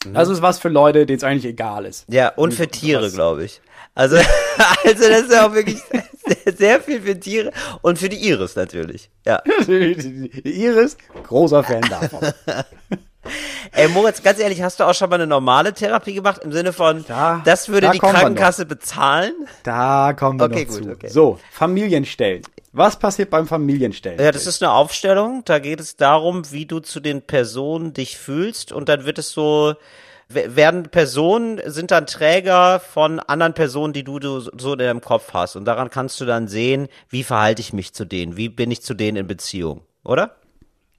Okay. Also ist was für Leute, denen es eigentlich egal ist. Ja, und für Tiere, glaube ich. Also, (laughs) also das ist ja auch wirklich sehr, sehr viel für Tiere und für die Iris natürlich. Ja. (laughs) Die Iris, großer Fan davon. (laughs) Ey, Moritz, ganz ehrlich, hast du auch schon mal eine normale Therapie gemacht im Sinne von, Da- das würde da die Krankenkasse bezahlen? Da kommen wir Okay, noch gut, zu. okay. So, Familienstellen. Was passiert beim Familienstellen? Ja, das ist eine Aufstellung. Da geht es darum, wie du zu den Personen dich fühlst und dann wird es so werden Personen sind dann Träger von anderen Personen, die du so in deinem Kopf hast und daran kannst du dann sehen, wie verhalte ich mich zu denen, wie bin ich zu denen in Beziehung, oder?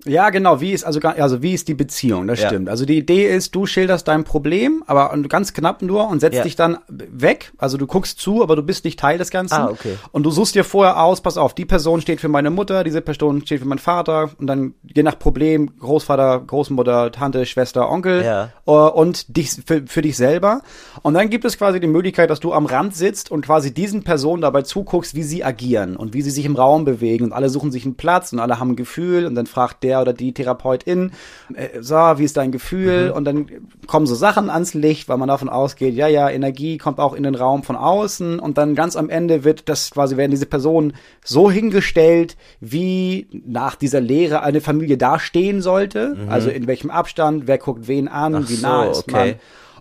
Ja, genau, wie ist also also wie ist die Beziehung? Das Ja. stimmt. Also die Idee ist, du schilderst dein Problem, aber ganz knapp nur und setzt Ja. dich dann weg. Also du guckst zu, aber du bist nicht Teil des Ganzen. Ah, okay. Und du suchst dir vorher aus, pass auf, die Person steht für meine Mutter, diese Person steht für meinen Vater und dann je nach Problem Großvater, Großmutter, Tante, Schwester, Onkel Ja. äh, und dich für, für dich selber. Und dann gibt es quasi die Möglichkeit, dass du am Rand sitzt und quasi diesen Personen dabei zuguckst, wie sie agieren und wie sie sich im Raum bewegen und alle suchen sich einen Platz und alle haben ein Gefühl und dann fragt der oder die Therapeutin, äh, so, wie ist dein Gefühl? Und dann kommen so Sachen ans Licht, weil man davon ausgeht, ja, ja, Energie kommt auch in den Raum von außen und dann ganz am Ende wird das quasi werden diese Personen so hingestellt, wie nach dieser Lehre eine Familie dastehen sollte, also in welchem Abstand, wer guckt wen an, Ach wie so, nah ist okay. man.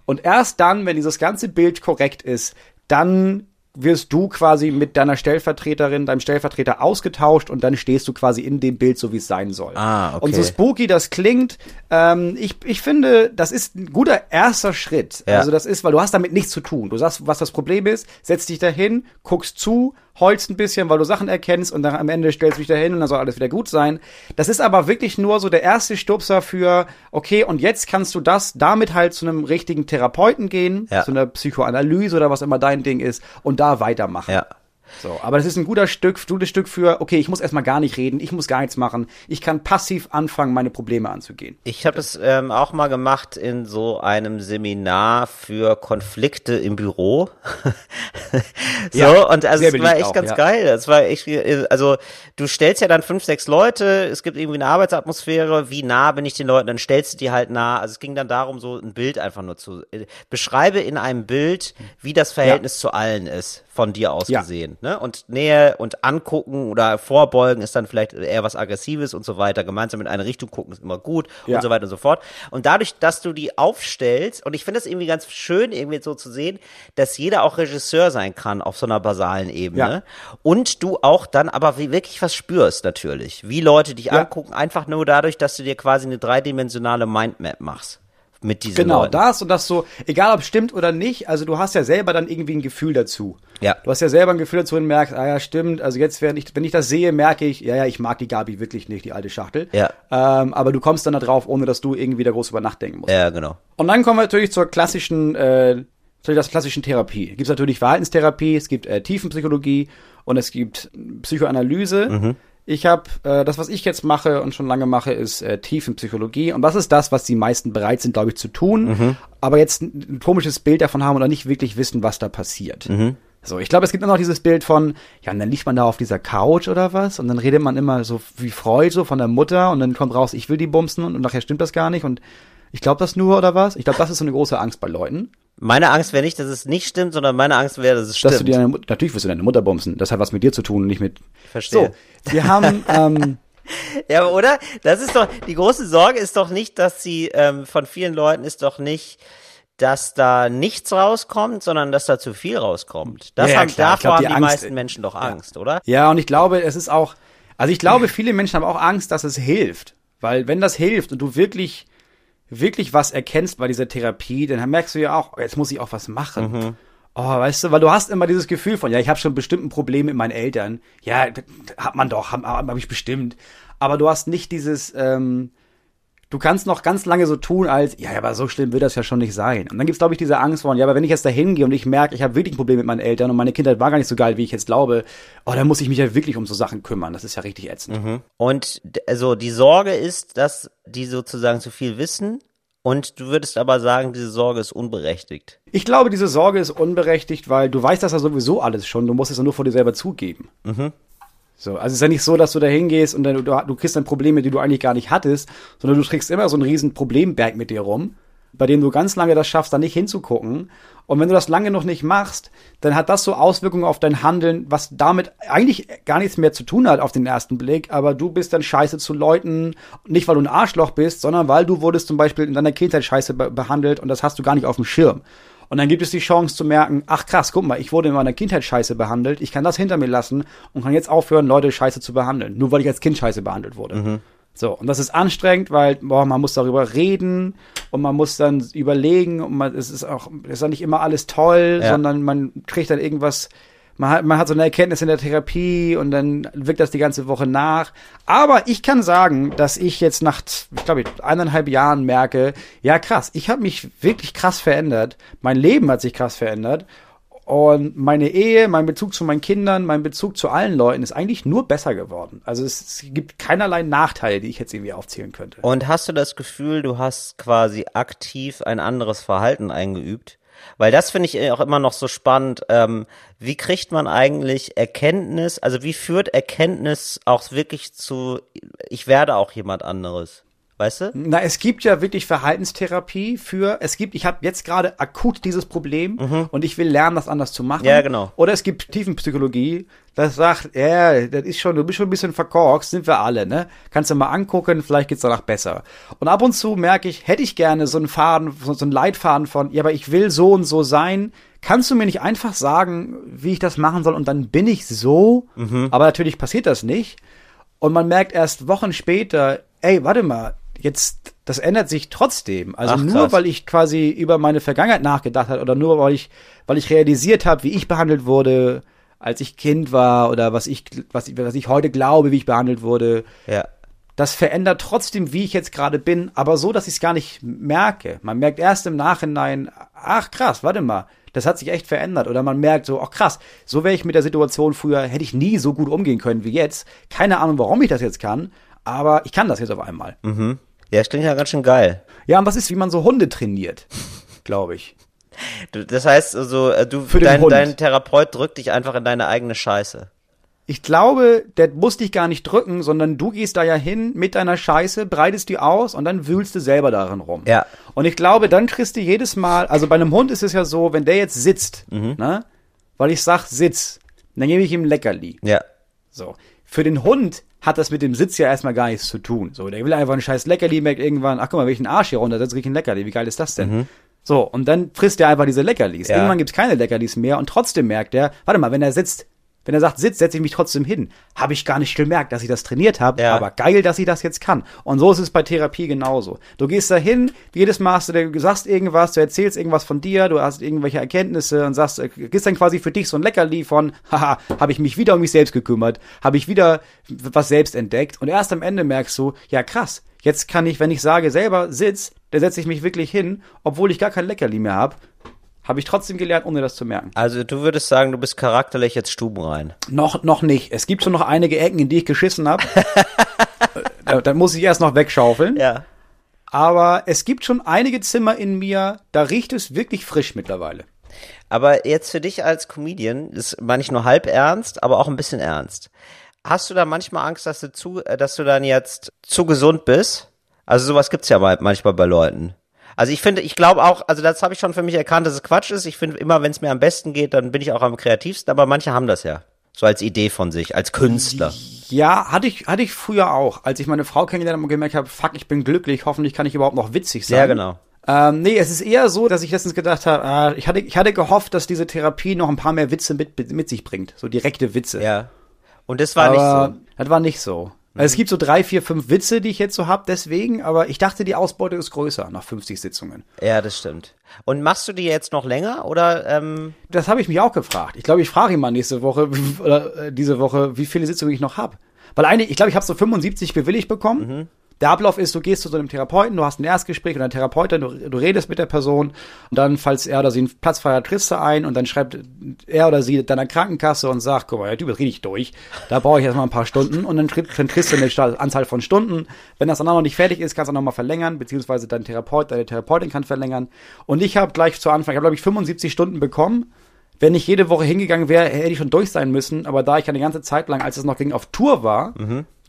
Und erst dann, wenn dieses ganze Bild korrekt ist, dann wirst du quasi mit deiner Stellvertreterin, deinem Stellvertreter ausgetauscht und dann stehst du quasi in dem Bild, so wie es sein soll. Ah, okay. Und so spooky das klingt, ähm, ich, ich finde, das ist ein guter erster Schritt. Ja. Also das ist, weil du hast damit nichts zu tun. Du sagst, was das Problem ist, setzt dich dahin, guckst zu, heulst ein bisschen, weil du Sachen erkennst und dann am Ende stellst du dich dahin und dann soll alles wieder gut sein. Das ist aber wirklich nur so der erste Stupser für, okay, und jetzt kannst du das damit halt zu einem richtigen Therapeuten gehen, Ja. zu einer Psychoanalyse oder was immer dein Ding ist und da weitermachen. Ja. So, aber das ist ein guter Stück, gutes Stück für, okay, ich muss erstmal gar nicht reden, ich muss gar nichts machen. Ich kann passiv anfangen, meine Probleme anzugehen. Ich habe das ähm, auch mal gemacht in so einem Seminar für Konflikte im Büro. (laughs) so, Ja, und also es war echt auch, ganz ja. geil. Es war echt, also du stellst ja dann fünf, sechs Leute, es gibt irgendwie eine Arbeitsatmosphäre, wie nah bin ich den Leuten, dann stellst du die halt nah. Also es ging dann darum, so ein Bild einfach nur zu, äh, beschreibe in einem Bild, wie das Verhältnis zu allen ist, von dir aus Ja. gesehen. Ne? Und Nähe und angucken oder vorbeugen ist dann vielleicht eher was Aggressives und so weiter. Gemeinsam in eine Richtung gucken ist immer gut Ja. und so weiter und so fort. Und dadurch, dass du die aufstellst, und ich finde es irgendwie ganz schön, irgendwie so zu sehen, dass jeder auch Regisseur sein kann auf so einer basalen Ebene. Ja. Und du auch dann aber wirklich was spürst natürlich. Wie Leute dich angucken, einfach nur dadurch, dass du dir quasi eine dreidimensionale Mindmap machst. Mit diesen Genau, Leuten. das und das so, egal ob stimmt oder nicht, also du hast ja selber dann irgendwie ein Gefühl dazu. Ja. Du hast ja selber ein Gefühl dazu und merkst, ah ja, stimmt, also jetzt, wenn ich, wenn ich das sehe, merke ich, ja, ja, ich mag die Gabi wirklich nicht, die alte Schachtel. Ja. Ähm, aber du kommst dann da drauf, ohne dass du irgendwie da groß über nachdenken musst. Ja, genau. Und dann kommen wir natürlich zur klassischen, äh, zu der klassischen Therapie. Es gibt natürlich Verhaltenstherapie, es gibt äh, Tiefenpsychologie und es gibt Psychoanalyse. Ich habe äh, das, was ich jetzt mache und schon lange mache, ist äh, Tiefenpsychologie. Und das ist das, was die meisten bereit sind, glaube ich, zu tun, aber jetzt ein, ein komisches Bild davon haben oder nicht wirklich wissen, was da passiert. So, ich glaube, es gibt immer noch dieses Bild von, ja, und dann liegt man da auf dieser Couch oder was? Und dann redet man immer so wie Freud so von der Mutter. Und dann kommt raus, ich will die bumsen. Und, und nachher stimmt das gar nicht. Und ich glaube das nur oder was? Ich glaube, das ist so eine große Angst bei Leuten, Meine Angst wäre nicht, dass es nicht stimmt, sondern meine Angst wäre, dass es dass stimmt. du deine, natürlich wirst du deine Mutter bumsen. Das hat was mit dir zu tun und nicht mit. Verstehe. So, wir haben ähm, (laughs) Ja, oder? Das ist doch, die große Sorge ist doch nicht, dass sie, ähm, von vielen Leuten ist doch nicht, dass da nichts rauskommt, sondern dass da zu viel rauskommt. Das Ja, haben, klar. Davor glaub, die haben die Angst- meisten Menschen doch Angst, oder? Ja, und ich glaube, es ist auch, also ich glaube, viele Menschen haben auch Angst, dass es hilft. Weil wenn das hilft und du wirklich, wirklich was erkennst bei dieser Therapie, dann merkst du ja auch, jetzt muss ich auch was machen. Oh, weißt du, weil du hast immer dieses Gefühl von, ja, ich habe schon bestimmt ein Problem mit meinen Eltern. Ja, hat man doch, habe hab ich bestimmt. Aber du hast nicht dieses, ähm, du kannst noch ganz lange so tun, als, ja, aber so schlimm wird das ja schon nicht sein. Und dann gibt's glaube ich, diese Angst von, ja, aber wenn ich jetzt da hingehe und ich merke, ich habe wirklich ein Problem mit meinen Eltern und meine Kindheit war gar nicht so geil, wie ich jetzt glaube, oh, dann muss ich mich ja wirklich um so Sachen kümmern. Das ist ja richtig ätzend. Und d- also die Sorge ist, dass die sozusagen zu viel wissen. Und du würdest aber sagen, diese Sorge ist unberechtigt. Ich glaube, diese Sorge ist unberechtigt, weil du weißt das ja sowieso alles schon. Du musst es ja nur vor dir selber zugeben. So, also es ist ja nicht so, dass du da hingehst und dann, du, du kriegst dann Probleme, die du eigentlich gar nicht hattest, sondern du trägst immer so einen riesen Problemberg mit dir rum, bei dem du ganz lange das schaffst, da nicht hinzugucken. Und wenn du das lange noch nicht machst, dann hat das so Auswirkungen auf dein Handeln, was damit eigentlich gar nichts mehr zu tun hat auf den ersten Blick, aber du bist dann scheiße zu Leuten, nicht weil du ein Arschloch bist, sondern weil du wurdest zum Beispiel in deiner Kindheit scheiße be behandelt und das hast du gar nicht auf dem Schirm. Und dann gibt es die Chance zu merken, ach krass, guck mal, ich wurde in meiner Kindheit scheiße behandelt, ich kann das hinter mir lassen und kann jetzt aufhören, Leute scheiße zu behandeln, nur weil ich als Kind scheiße behandelt wurde. So, und das ist anstrengend, weil boah, man muss darüber reden und man muss dann überlegen und man, es ist auch, es ist auch nicht immer alles toll, Ja. sondern man kriegt dann irgendwas, man hat, man hat so eine Erkenntnis in der Therapie und dann wirkt das die ganze Woche nach. Aber ich kann sagen, dass ich jetzt nach, ich glaube, eineinhalb Jahren merke, ja krass, ich habe mich wirklich krass verändert. Mein Leben hat sich krass verändert. Und meine Ehe, mein Bezug zu meinen Kindern, mein Bezug zu allen Leuten ist eigentlich nur besser geworden. Also es, es gibt keinerlei Nachteile, die ich jetzt irgendwie aufzählen könnte. Und hast du das Gefühl, du hast quasi aktiv ein anderes Verhalten eingeübt? Weil das finde ich auch immer noch so spannend. Ähm, wie kriegt man eigentlich Erkenntnis, also wie führt Erkenntnis auch wirklich zu, ich werde auch jemand anderes? Weißt du? Na, es gibt ja wirklich Verhaltenstherapie für, es gibt, ich habe jetzt gerade akut dieses Problem und ich will lernen, das anders zu machen. Mhm. Ja, genau. Oder es gibt Tiefenpsychologie, das sagt, ja, das ist schon, du bist schon ein bisschen verkorkst, sind wir alle, ne? Kannst du mal angucken, vielleicht geht's danach besser. Und ab und zu merke ich, hätte ich gerne so einen Faden, so so einen Leitfaden von, ja, aber ich will so und so sein. Kannst du mir nicht einfach sagen, wie ich das machen soll und dann bin ich so? Mhm. Aber natürlich passiert das nicht. Und man merkt erst Wochen später, ey, warte mal, jetzt, das ändert sich trotzdem. Also Ach, nur weil ich quasi über meine Vergangenheit nachgedacht habe oder nur weil ich, weil ich realisiert habe, wie ich behandelt wurde, als ich Kind war oder was ich, was ich, was ich heute glaube, wie ich behandelt wurde. Ja. Das verändert trotzdem, wie ich jetzt gerade bin, aber so, dass ich es gar nicht merke. Man merkt erst im Nachhinein, ach krass, warte mal, das hat sich echt verändert. Oder man merkt so, ach krass, so wäre ich mit der Situation früher, hätte ich nie so gut umgehen können wie jetzt. Keine Ahnung, warum ich das jetzt kann, aber ich kann das jetzt auf einmal. Ja, das klingt ja ganz schön geil. Ja, und das ist, wie man so Hunde trainiert, glaube ich. Du, das heißt also, äh, du, dein, dein Therapeut drückt dich einfach in deine eigene Scheiße. Ich glaube, der muss dich gar nicht drücken, sondern du gehst da ja hin mit deiner Scheiße, breitest die aus und dann wühlst du selber darin rum. Ja. Und ich glaube, dann kriegst du jedes Mal, also bei einem Hund ist es ja so, wenn der jetzt sitzt, Mhm. ne, weil ich sag Sitz, dann gebe ich ihm Leckerli. Ja. So. Für den Hund hat das mit dem Sitz ja erstmal gar nichts zu tun. So, der will einfach ein scheiß Leckerli, merkt irgendwann, ach guck mal, wenn ich einen Arsch hier runter, dann krieg ich ein Leckerli. Wie geil ist das denn? So, und dann frisst er einfach diese Leckerlis. Ja. Irgendwann gibt's keine Leckerlis mehr und trotzdem merkt er, warte mal, wenn er sitzt, wenn er sagt, sitz, setze ich mich trotzdem hin. Habe ich gar nicht gemerkt, dass ich das trainiert habe, Ja. aber geil, dass ich das jetzt kann. Und so ist es bei Therapie genauso. Du gehst da hin, jedes Mal hast du, du sagst irgendwas, du erzählst irgendwas von dir, du hast irgendwelche Erkenntnisse und sagst, äh, gibst dann quasi für dich so ein Leckerli von, (laughs) haha, habe ich mich wieder um mich selbst gekümmert, habe ich wieder was selbst entdeckt und erst am Ende merkst du, ja krass, jetzt kann ich, wenn ich sage selber sitz, dann setze ich mich wirklich hin, obwohl ich gar kein Leckerli mehr habe, habe ich trotzdem gelernt, ohne das zu merken. Also du würdest sagen, du bist charakterlich jetzt stubenrein. Noch, noch nicht. Es gibt schon noch einige Ecken, in die ich geschissen habe. da, da muss ich erst noch wegschaufeln. Ja. Aber es gibt schon einige Zimmer in mir, da riecht es wirklich frisch mittlerweile. Aber jetzt für dich als Comedian, das meine ich nur halb ernst, aber auch ein bisschen ernst. Hast du da manchmal Angst, dass du zu, äh, dass du dann jetzt zu gesund bist? Also sowas gibt's ja mal, manchmal bei Leuten. Also ich finde, ich glaube auch, also das habe ich schon für mich erkannt, dass es Quatsch ist. Ich finde immer, wenn es mir am besten geht, dann bin ich auch am kreativsten. Aber manche haben das ja so als Idee von sich, als Künstler. Ja, hatte ich, hatte ich früher auch. Als ich meine Frau kennengelernt habe und gemerkt habe, fuck, ich bin glücklich, hoffentlich kann ich überhaupt noch witzig sein. Ja, genau. Ähm, nee, es ist eher so, dass ich letztens gedacht habe, ah, ich, hatte, ich hatte gehofft, dass diese Therapie noch ein paar mehr Witze mit, mit sich bringt. So direkte Witze. Ja. Und das war aber nicht so. das war nicht so. Also es gibt so drei, vier, fünf Witze, die ich jetzt so hab, deswegen, aber ich dachte, die Ausbeute ist größer nach 50 Sitzungen. Ja, das stimmt. Und machst du die jetzt noch länger oder ähm, Das habe ich mich auch gefragt. Ich glaube, ich frage ihn mal nächste Woche (laughs) oder äh, diese Woche, wie viele Sitzungen ich noch hab. Weil eigentlich, ich glaube, ich habe so 75 bewilligt bekommen. Der Ablauf ist, du gehst zu so einem Therapeuten, du hast ein Erstgespräch und ein Therapeutin, du, du redest mit der Person und dann, falls er oder sie einen Platz frei triffst du ein und dann schreibt er oder sie deiner Krankenkasse und sagt, guck mal, der Typ ist richtig durch, da brauche ich erstmal ein paar Stunden und dann, dann kriegst du eine Anzahl von Stunden. Wenn das dann auch noch nicht fertig ist, kannst du nochmal verlängern, beziehungsweise dein Therapeut, deine Therapeutin kann verlängern. Und ich habe gleich zu Anfang, ich habe glaube ich 75 Stunden bekommen. Wenn ich jede Woche hingegangen wäre, hätte ich schon durch sein müssen. Aber da ich ja die ganze Zeit lang, als es noch ging, auf Tour war,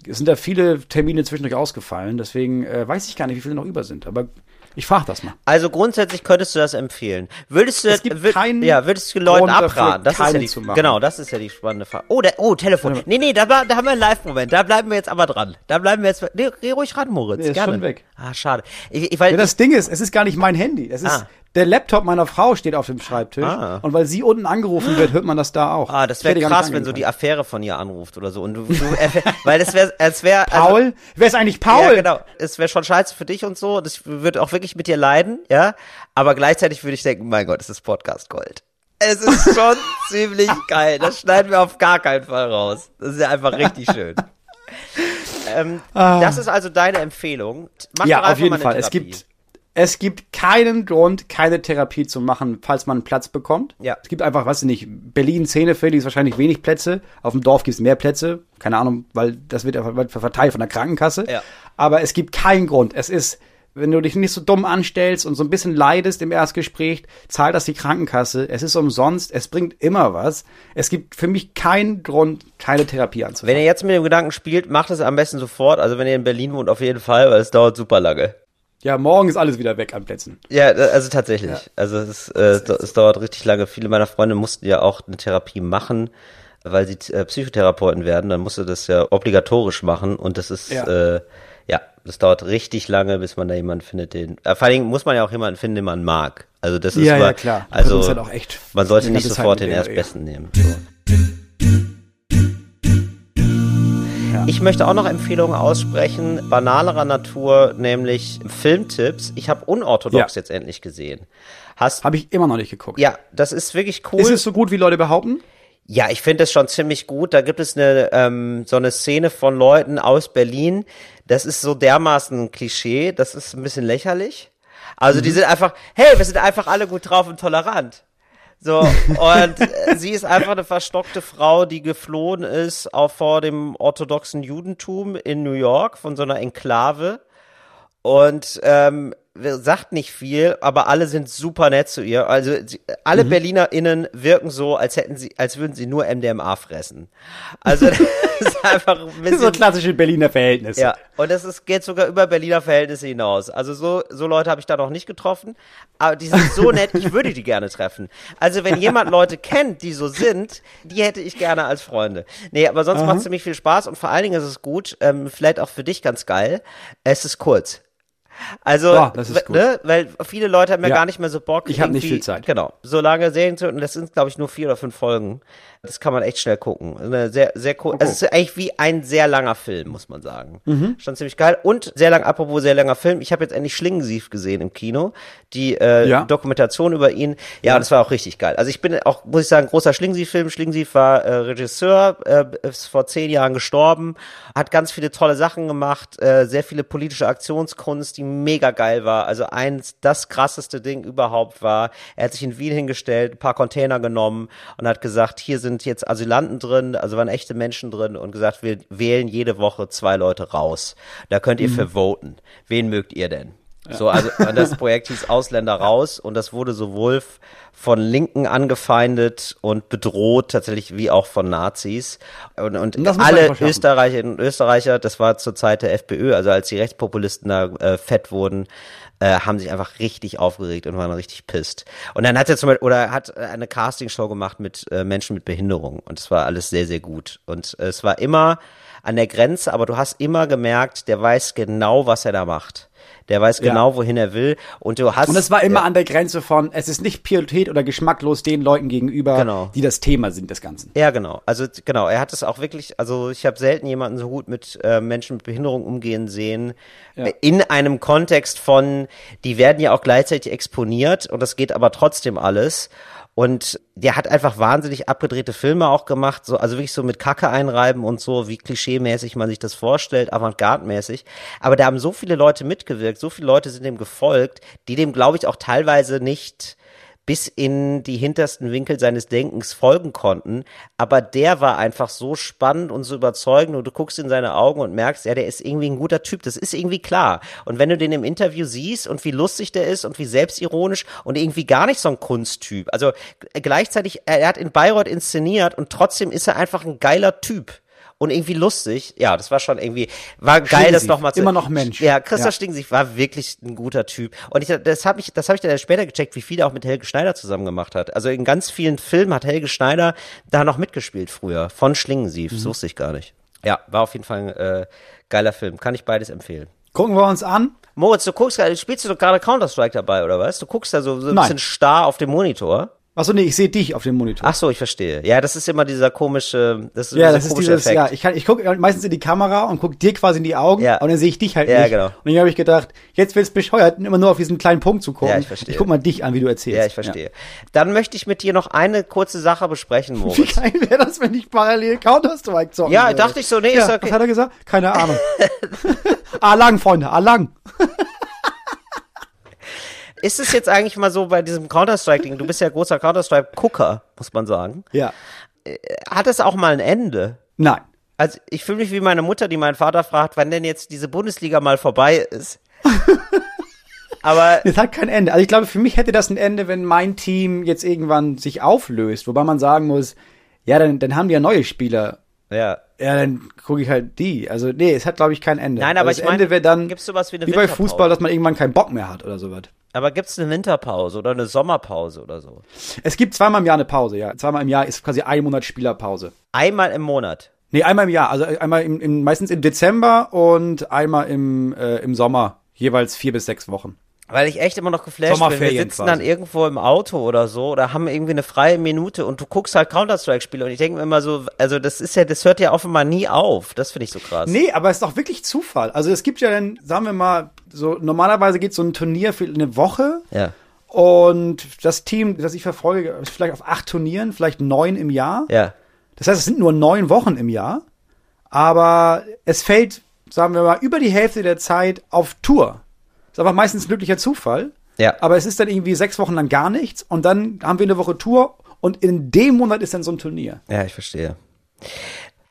sind da viele Termine zwischendurch ausgefallen. Deswegen äh, weiß ich gar nicht, wie viele noch über sind. Aber ich frage das mal. also grundsätzlich könntest du das empfehlen? Würdest du Es gibt würd- keinen ja, würdest du Leuten Grund dafür, abraten? Das ist ja die, zu machen. genau, das ist ja die spannende Frage. Oh, der, oh, Telefon. Nee, nee, da, da haben wir einen Live-Moment. Da bleiben wir jetzt aber dran. Da bleiben wir jetzt. Nee, geh ruhig ran, Moritz. Nee, ist Gerne. schon weg. Ah, schade. Ich, ich, weil Ja, das Ding ist, es ist gar nicht mein Handy. Es ist Ah. Der Laptop meiner Frau steht auf dem Schreibtisch. Ah. Und weil sie unten angerufen wird, hört man das da auch. Ah, das wäre krass, wenn so die. Affäre von ihr anruft oder so. Und du, du (laughs) weil das wäre, es wäre, Paul? Wer ist eigentlich Paul? Ja, genau. Es wäre schon scheiße für dich und so. Das würde auch wirklich mit dir leiden, ja. Aber gleichzeitig würde ich denken, mein Gott, es ist Podcast Gold. Es ist schon (laughs) ziemlich geil. Das schneiden wir auf gar keinen Fall raus. Das ist ja einfach richtig schön. (laughs) ähm, Das ist also deine Empfehlung. Mach Ah. ja, auf jeden Fall. Es gibt, es gibt keinen Grund, keine Therapie zu machen, falls man einen Platz bekommt. Ja. Es gibt einfach, weiß ich nicht, Berlin, Szeneviertel, ist wahrscheinlich wenig Plätze. Auf dem Dorf gibt es mehr Plätze. Keine Ahnung, weil das wird verteilt von der Krankenkasse. Ja. Aber es gibt keinen Grund. Es ist, wenn du dich nicht so dumm anstellst und so ein bisschen leidest im Erstgespräch, zahlt das die Krankenkasse. Es ist umsonst. Es bringt immer was. Es gibt für mich keinen Grund, keine Therapie anzufangen. Wenn ihr jetzt mit dem Gedanken spielt, macht es am besten sofort. Also wenn ihr in Berlin wohnt, auf jeden Fall, weil es dauert super lange. Ja, morgen ist alles wieder weg an Plätzen. Ja, also tatsächlich. Also es, ist, äh, es dau- es dauert richtig lange. Viele meiner Freunde mussten ja auch eine Therapie machen, weil sie äh, Psychotherapeuten werden. Dann musste das ja obligatorisch machen und das ist Ja. äh, ja, das dauert richtig lange, bis man da jemanden findet, den. Äh, vor allen Dingen muss man ja auch jemanden finden, den man mag. Also das ist Ja, ja, mal- klar. Wir Also halt auch echt man sollte nicht sofort den erstbesten nehmen. So. Ich möchte auch noch Empfehlungen aussprechen, banalerer Natur, nämlich Filmtipps. Ich habe Unorthodox Ja. jetzt endlich gesehen. Hast Habe ich immer noch nicht geguckt. ja, das ist wirklich cool. Ist es so gut, wie Leute behaupten? Ja, ich finde es schon ziemlich gut. Da gibt es eine ähm, so eine Szene von Leuten aus Berlin. Das ist so dermaßen ein Klischee. Das ist ein bisschen lächerlich. Also die sind einfach, hey, wir sind einfach alle gut drauf und tolerant. So, und äh, sie ist einfach eine verstockte Frau, die geflohen ist auch vor dem orthodoxen Judentum in New York von so einer Enklave. Und ähm, sagt nicht viel, aber alle sind super nett zu ihr. Also sie, alle Mhm. BerlinerInnen wirken so, als hätten sie, als würden sie nur MDMA fressen. Also (laughs) das ist einfach ein bisschen, So klassische Berliner Verhältnisse. ja, und es ist, geht sogar über Berliner Verhältnisse hinaus. Also so, so Leute habe ich da noch nicht getroffen. Aber die sind so nett, ich würde die gerne treffen. Also wenn jemand (laughs) Leute kennt, die so sind, die hätte ich gerne als Freunde. Nee, aber sonst macht es ziemlich viel Spaß und vor allen Dingen ist es gut, ähm, vielleicht auch für dich ganz geil, es ist kurz. Also, gut. Ne, weil viele Leute haben ja, Ja. gar nicht mehr so Bock. Ich hab nicht viel Zeit. Genau. So lange Serien zu, und das sind, glaube ich, nur vier oder fünf Folgen. Das kann man echt schnell gucken. Eine sehr, sehr cool. Also es ist eigentlich wie ein sehr langer Film, muss man sagen. Mhm. Schon ziemlich geil. Und sehr lang, apropos sehr langer Film, ich habe jetzt endlich Schlingensief gesehen im Kino. Die äh, Ja. Dokumentation über ihn. Ja, das war auch richtig geil. Also ich bin auch, muss ich sagen, großer Schlingensief-Film. Schlingensief war äh, Regisseur, äh, ist vor zehn Jahren gestorben, hat ganz viele tolle Sachen gemacht, äh, sehr viele politische Aktionskunst, die mega geil war. Also eins, das krasseste Ding überhaupt war, er hat sich in Wien hingestellt, ein paar Container genommen und hat gesagt, hier sind jetzt Asylanten drin, also waren echte Menschen drin und gesagt, wir wählen jede Woche zwei Leute raus. Da könnt ihr für voten. Wen mögt ihr denn? So, also das Projekt hieß Ausländer raus und das wurde sowohl von Linken angefeindet und bedroht, tatsächlich wie auch von Nazis. Und, und, alle. Österreicherinnen und Österreicher, das war zur Zeit der FPÖ, also als die Rechtspopulisten da äh, fett wurden, äh, haben sich einfach richtig aufgeregt und waren richtig pisst. Und dann hat er zum Beispiel, oder hat äh, eine Castingshow gemacht mit äh, Menschen mit Behinderung und es war alles sehr, sehr gut. Und äh, es war immer an der Grenze, aber du hast immer gemerkt, der weiß genau, was er da macht. Der weiß Ja. genau, wohin er will. Und du hast. Und es war immer ja, an der Grenze von, es ist nicht Priorität oder geschmacklos den Leuten gegenüber, Genau. die das Thema sind des Ganzen. Ja, genau. Also genau, er hat es auch wirklich, also ich habe selten jemanden so gut mit äh, Menschen mit Behinderung umgehen sehen. Äh, In einem Kontext von, die werden ja auch gleichzeitig exponiert und das geht aber trotzdem alles. Und der hat einfach wahnsinnig abgedrehte Filme auch gemacht, so, also wirklich so mit Kacke einreiben und so, wie klischeemäßig man sich das vorstellt, avantgarde-mäßig. Aber da haben so viele Leute mitgewirkt, so viele Leute sind dem gefolgt, die dem, glaube ich, auch teilweise nicht bis in die hintersten Winkel seines Denkens folgen konnten. Aber der war einfach so spannend und so überzeugend und du guckst in seine Augen und merkst, ja, der ist irgendwie ein guter Typ. Das ist irgendwie klar. Und wenn du den im Interview siehst und wie lustig der ist und wie selbstironisch und irgendwie gar nicht so ein Kunsttyp. Also gleichzeitig, er hat in Bayreuth inszeniert und trotzdem ist er einfach ein geiler Typ. Und irgendwie lustig. Ja, das war schon irgendwie, war geil, das Stingensief. nochmal zu. Immer noch Mensch. Ja, Christoph Ja. Stingensief war wirklich ein guter Typ. Und ich, das habe ich, das habe ich dann später gecheckt, wie viel er auch mit Helge Schneider zusammen gemacht hat. Also in ganz vielen Filmen hat Helge Schneider da noch mitgespielt früher. Von Schlingensief. Mhm. Das wusste ich gar nicht. Ja, war auf jeden Fall ein äh, geiler Film. Kann ich beides empfehlen. Gucken wir uns an. Moritz, du guckst gerade, spielst du doch gerade Counter-Strike dabei, oder was? Du guckst da so, so ein Nein. bisschen starr auf dem Monitor. Achso, nee, ich sehe dich auf dem Monitor. Ach so, ich verstehe. Ja, das ist immer dieser komische, das ist ja, das ist dieses, Effekt. ja, ich kann, ich gucke meistens in die Kamera und gucke dir quasi in die Augen Ja. und dann sehe ich dich halt Ja, nicht. genau. Und dann habe ich gedacht, jetzt wird's bescheuert, immer nur auf diesen kleinen Punkt zu gucken. Ja, ich verstehe. Ich guck mal dich an, wie du erzählst. Ja, ich verstehe. Dann möchte ich mit dir noch eine kurze Sache besprechen, Wie Moritz. geil wäre das, wenn ich parallel Counter-Strike zocken Ja, würde? dachte ich so, nee, ja, ist okay. Was hat er gesagt? Keine Ahnung. (laughs) ah, lang, Freunde, ah, lang. (laughs) Ist es jetzt eigentlich mal so bei diesem Counter-Strike-Ding, du bist ja großer Counter-Strike-Gucker, muss man sagen. Ja. Hat es auch mal ein Ende? Nein. Also ich fühle mich wie meine Mutter, die meinen Vater fragt, wann denn jetzt diese Bundesliga mal vorbei ist. (laughs) Aber Es hat kein Ende. Also ich glaube, für mich hätte das ein Ende, wenn mein Team jetzt irgendwann sich auflöst, wobei man sagen muss, ja, dann, dann haben die ja neue Spieler. Ja. Ja, dann gucke ich halt die. Also nee, es hat glaube ich kein Ende. Nein, aber also ich meine, Ende wäre dann gibt's sowas wie eine wie bei? Fußball, dass man irgendwann keinen Bock mehr hat oder sowas. Aber gibt's eine Winterpause oder eine Sommerpause oder so? Es gibt zweimal im Jahr eine Pause, ja. Zweimal im Jahr ist quasi ein Monat Spielerpause. Einmal im Monat. Nee, einmal im Jahr. Also einmal im, im, meistens im Dezember und einmal im, äh, im Sommer. Jeweils vier bis sechs Wochen. Weil ich echt immer noch geflasht bin. Wir sitzen quasi. dann irgendwo im Auto oder so oder haben irgendwie eine freie Minute und du guckst halt Counter-Strike-Spiele und ich denke mir immer so, also das ist ja, das hört ja offenbar nie auf. Das finde ich so krass. Nee, aber es ist doch wirklich Zufall. Also es gibt ja dann, sagen wir mal, so normalerweise geht so ein Turnier für eine Woche. Ja. Und das Team, das ich verfolge, ist vielleicht auf acht Turnieren, vielleicht neun im Jahr. Ja. Das heißt, es sind nur neun Wochen im Jahr. Aber es fällt, sagen wir mal, über die Hälfte der Zeit auf Tour. Ist aber meistens ein glücklicher Zufall. Ja. Aber es ist dann irgendwie sechs Wochen lang gar nichts. Und dann haben wir eine Woche Tour. Und in dem Monat ist dann so ein Turnier. Ja, ich verstehe.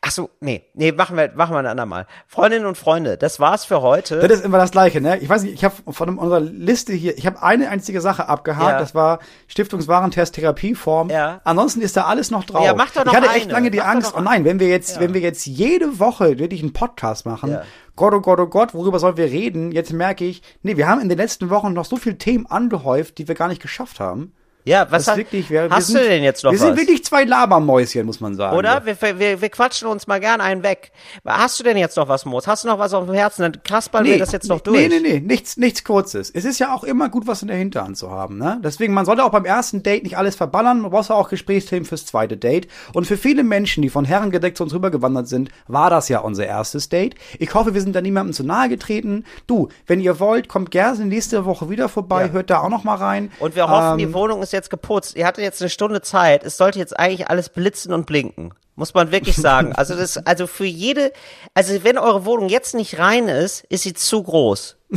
Ach so, nee, nee, machen wir, machen wir ein andermal. Freundinnen und Freunde, das war's für heute. Das ist immer das Gleiche, ne? Ich weiß nicht, ich habe von unserer Liste hier, ich habe eine einzige Sache abgehakt, Ja. das war Stiftungswarentest Therapieform. Ja. Ansonsten ist da alles noch drauf. Ja, mach doch noch ich hatte echt eine. lange die Mach Angst, oh nein, wenn wir jetzt, wenn wir jetzt jede Woche wirklich einen Podcast machen, Ja. Gott, oh Gott, oh Gott, worüber sollen wir reden? Jetzt merke ich, nee, wir haben in den letzten Wochen noch so viele Themen angehäuft, die wir gar nicht geschafft haben. Ja, was Das hat, wirklich, wir, hast wir sind, du denn jetzt noch Wir was? sind wirklich zwei Labermäuschen, muss man sagen. Oder? Wir, wir, wir quatschen uns mal gern einen weg. Hast du denn jetzt noch was, Moos? Hast du noch was auf dem Herzen? Dann kaspern wir das jetzt noch durch. Nee, nee, nee, nichts, nichts Kurzes. Es ist ja auch immer gut, was in der Hinterhand zu haben, ne? Deswegen, man sollte auch beim ersten Date nicht alles verballern, man braucht auch Gesprächsthemen fürs zweite Date. Und für viele Menschen, die von Herrengedeckt zu uns rübergewandert sind, war das ja unser erstes Date. Ich hoffe, wir sind da niemandem zu nahe getreten. Du, wenn ihr wollt, kommt gerne nächste Woche wieder vorbei, Ja. hört da auch noch mal rein. Und wir hoffen, Ähm, die Wohnung ist jetzt geputzt. Ihr hattet jetzt eine Stunde Zeit. Es sollte jetzt eigentlich alles blitzen und blinken. Muss man wirklich (laughs) sagen. Also das, also für jede, also wenn eure Wohnung jetzt nicht rein ist, ist sie zu groß. (laughs)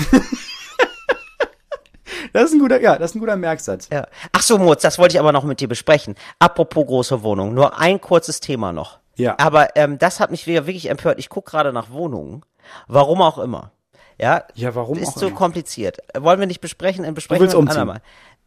Das ist ein guter, ja, das ist ein guter Merksatz. Ja. Ach so, Mutz, das wollte ich aber noch mit dir besprechen. Apropos große Wohnung, nur ein kurzes Thema noch. Ja. Aber ähm, das hat mich wieder wirklich empört. Ich gucke gerade nach Wohnungen. Warum auch immer. Ja, Ja, warum ist zu immer. kompliziert. Wollen wir nicht besprechen? Besprechen willst wir ein umziehen? andermal.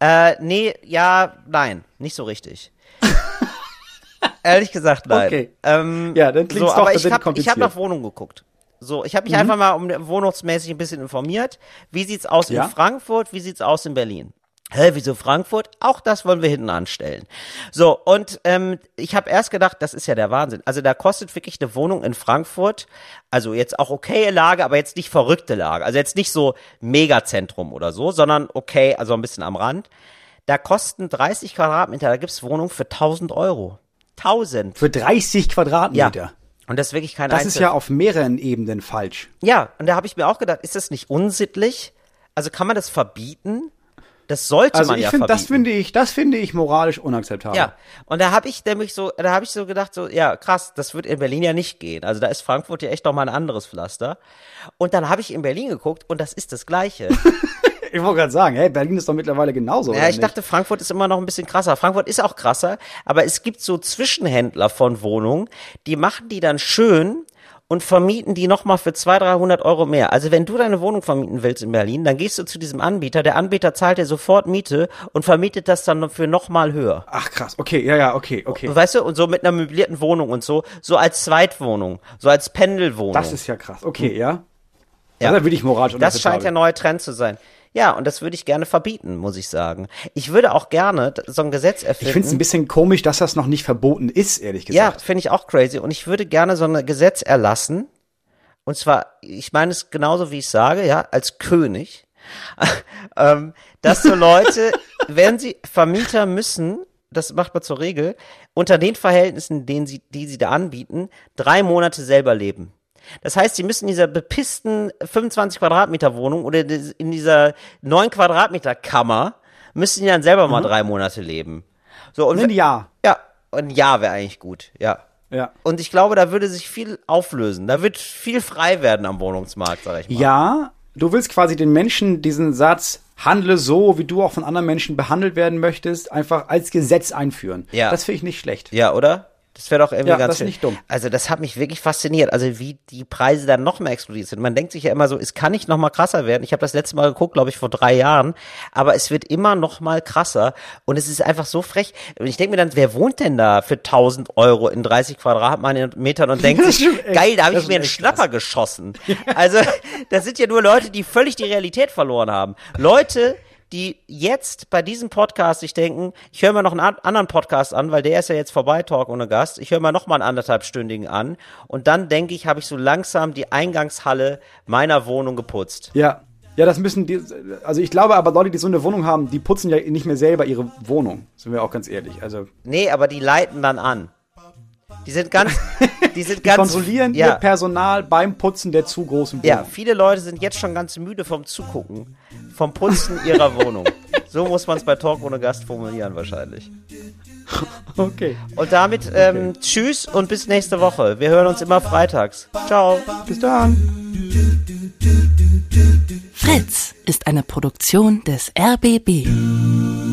Äh, nee, ja, nein, nicht so richtig. (laughs) Ehrlich gesagt, nein. Okay. Ähm, Ja, dann klingt's so, doch aber ich habe hab. Mhm. nach Wohnungen geguckt. So, ich habe mich einfach mal um wohnungsmäßig ein bisschen informiert. Wie sieht's aus Ja. in Frankfurt? Wie sieht's aus in Berlin? Hä, wieso Frankfurt? Auch das wollen wir hinten anstellen. So, und ähm, ich habe erst gedacht, das ist ja der Wahnsinn. Also da kostet wirklich eine Wohnung in Frankfurt, also jetzt auch okaye Lage, aber jetzt nicht verrückte Lage. Also jetzt nicht so Megazentrum oder so, sondern okay, also ein bisschen am Rand. Da kosten 30 Quadratmeter, da gibt's Wohnungen für 1000 Euro. 1000. Für 30 Ja. Quadratmeter. Und das ist wirklich kein Das ist Einzel- ja auf mehreren Ebenen falsch. Ja, und da habe ich mir auch gedacht, ist das nicht unsittlich? Also kann man das verbieten? Das sollte Also man ich ja finde, verbieten. das finde ich, das finde ich moralisch unakzeptabel. Ja, und da habe ich nämlich so, da habe ich so gedacht, so, ja, krass, das wird in Berlin ja nicht gehen. Also da ist Frankfurt ja echt noch mal ein anderes Pflaster. Und dann habe ich in Berlin geguckt und das ist das Gleiche. (laughs) Ich wollte gerade sagen, hey, Berlin ist doch mittlerweile genauso. ja, ich nicht? dachte, Frankfurt ist immer noch ein bisschen krasser. Frankfurt ist auch krasser, aber es gibt so Zwischenhändler von Wohnungen, die machen die dann schön und vermieten die nochmal für 200, 300 Euro mehr. Also wenn du deine Wohnung vermieten willst in Berlin, dann gehst du zu diesem Anbieter, der Anbieter zahlt dir sofort Miete und vermietet das dann für nochmal höher. Ach krass, okay, ja, ja, okay, okay. Weißt du, und so mit einer möblierten Wohnung und so, so als Zweitwohnung, so als Pendelwohnung. Das ist ja krass. Okay, ja. Hm. Ja. Also, da würde ich moralisch Das scheint der neue Trend zu sein. Ja, und das würde ich gerne verbieten, muss ich sagen. Ich würde auch gerne so ein Gesetz erfinden. Ich finde es ein bisschen komisch, dass das noch nicht verboten ist, ehrlich ja, gesagt. finde ich auch crazy. Und ich würde gerne so ein Gesetz erlassen. Und zwar, ich meine es genauso, wie ich sage, ja, als König. (laughs) ähm, dass so Leute, (laughs) wenn sie Vermieter müssen, das macht man zur Regel, unter den Verhältnissen, denen sie, die sie da anbieten, drei Monate selber leben. Das heißt, sie müssen in dieser bepissten 25 Quadratmeter Wohnung oder in dieser 9 Quadratmeter Kammer müssen sie dann selber mal drei Monate leben. So, und Ein Jahr. ja, ein Jahr wäre eigentlich gut, ja. Ja. Und ich glaube, da würde sich viel auflösen. Da wird viel frei werden am Wohnungsmarkt, sag ich mal. Ja, du willst quasi den Menschen diesen Satz, handle so, wie du auch von anderen Menschen behandelt werden möchtest, einfach als Gesetz einführen. Ja. Das finde ich nicht schlecht. Ja, oder? Das wäre doch irgendwie Ja, ganz das ist schön. nicht dumm. Also das hat mich wirklich fasziniert. Also wie die Preise dann noch mehr explodiert sind. Man denkt sich ja immer so, es kann nicht noch mal krasser werden. Ich habe das letzte Mal geguckt, glaube ich, vor drei Jahren. Aber es wird immer noch mal krasser. Und es ist einfach so frech. Und ich denke mir dann, wer wohnt denn da für 1000 Euro in 30 Quadratmetern und denkt (laughs) ist sich, geil, da habe ich ist mir einen Schnapper geschossen. (laughs) Also das sind ja nur Leute, die völlig die Realität verloren haben. Leute, die jetzt bei diesem Podcast sich denken, ich höre mir noch einen an- anderen Podcast an, weil der ist ja jetzt vorbei, Talk ohne Gast. Ich höre mir noch mal einen anderthalbstündigen an und dann denke ich, habe ich so langsam die Eingangshalle meiner Wohnung geputzt. Ja. Ja, das müssen die, also ich glaube aber Leute, die so eine Wohnung haben, die putzen ja nicht mehr selber ihre Wohnung. Sind wir auch ganz ehrlich. Also, Nee, aber die leiten dann an. Die sind ganz, die sind (laughs) die ganz, kontrollieren ihr ja, Personal beim Putzen der zu großen Wohnung. ja, viele Leute sind jetzt schon ganz müde vom Zugucken, vom Putzen ihrer Wohnung. (laughs) So muss man es bei Talk ohne Gast formulieren wahrscheinlich. (laughs) Okay. Und damit ähm, tschüss und bis nächste Woche. Wir hören uns immer freitags. Ciao. Bis dann. Fritz ist eine Produktion des RBB.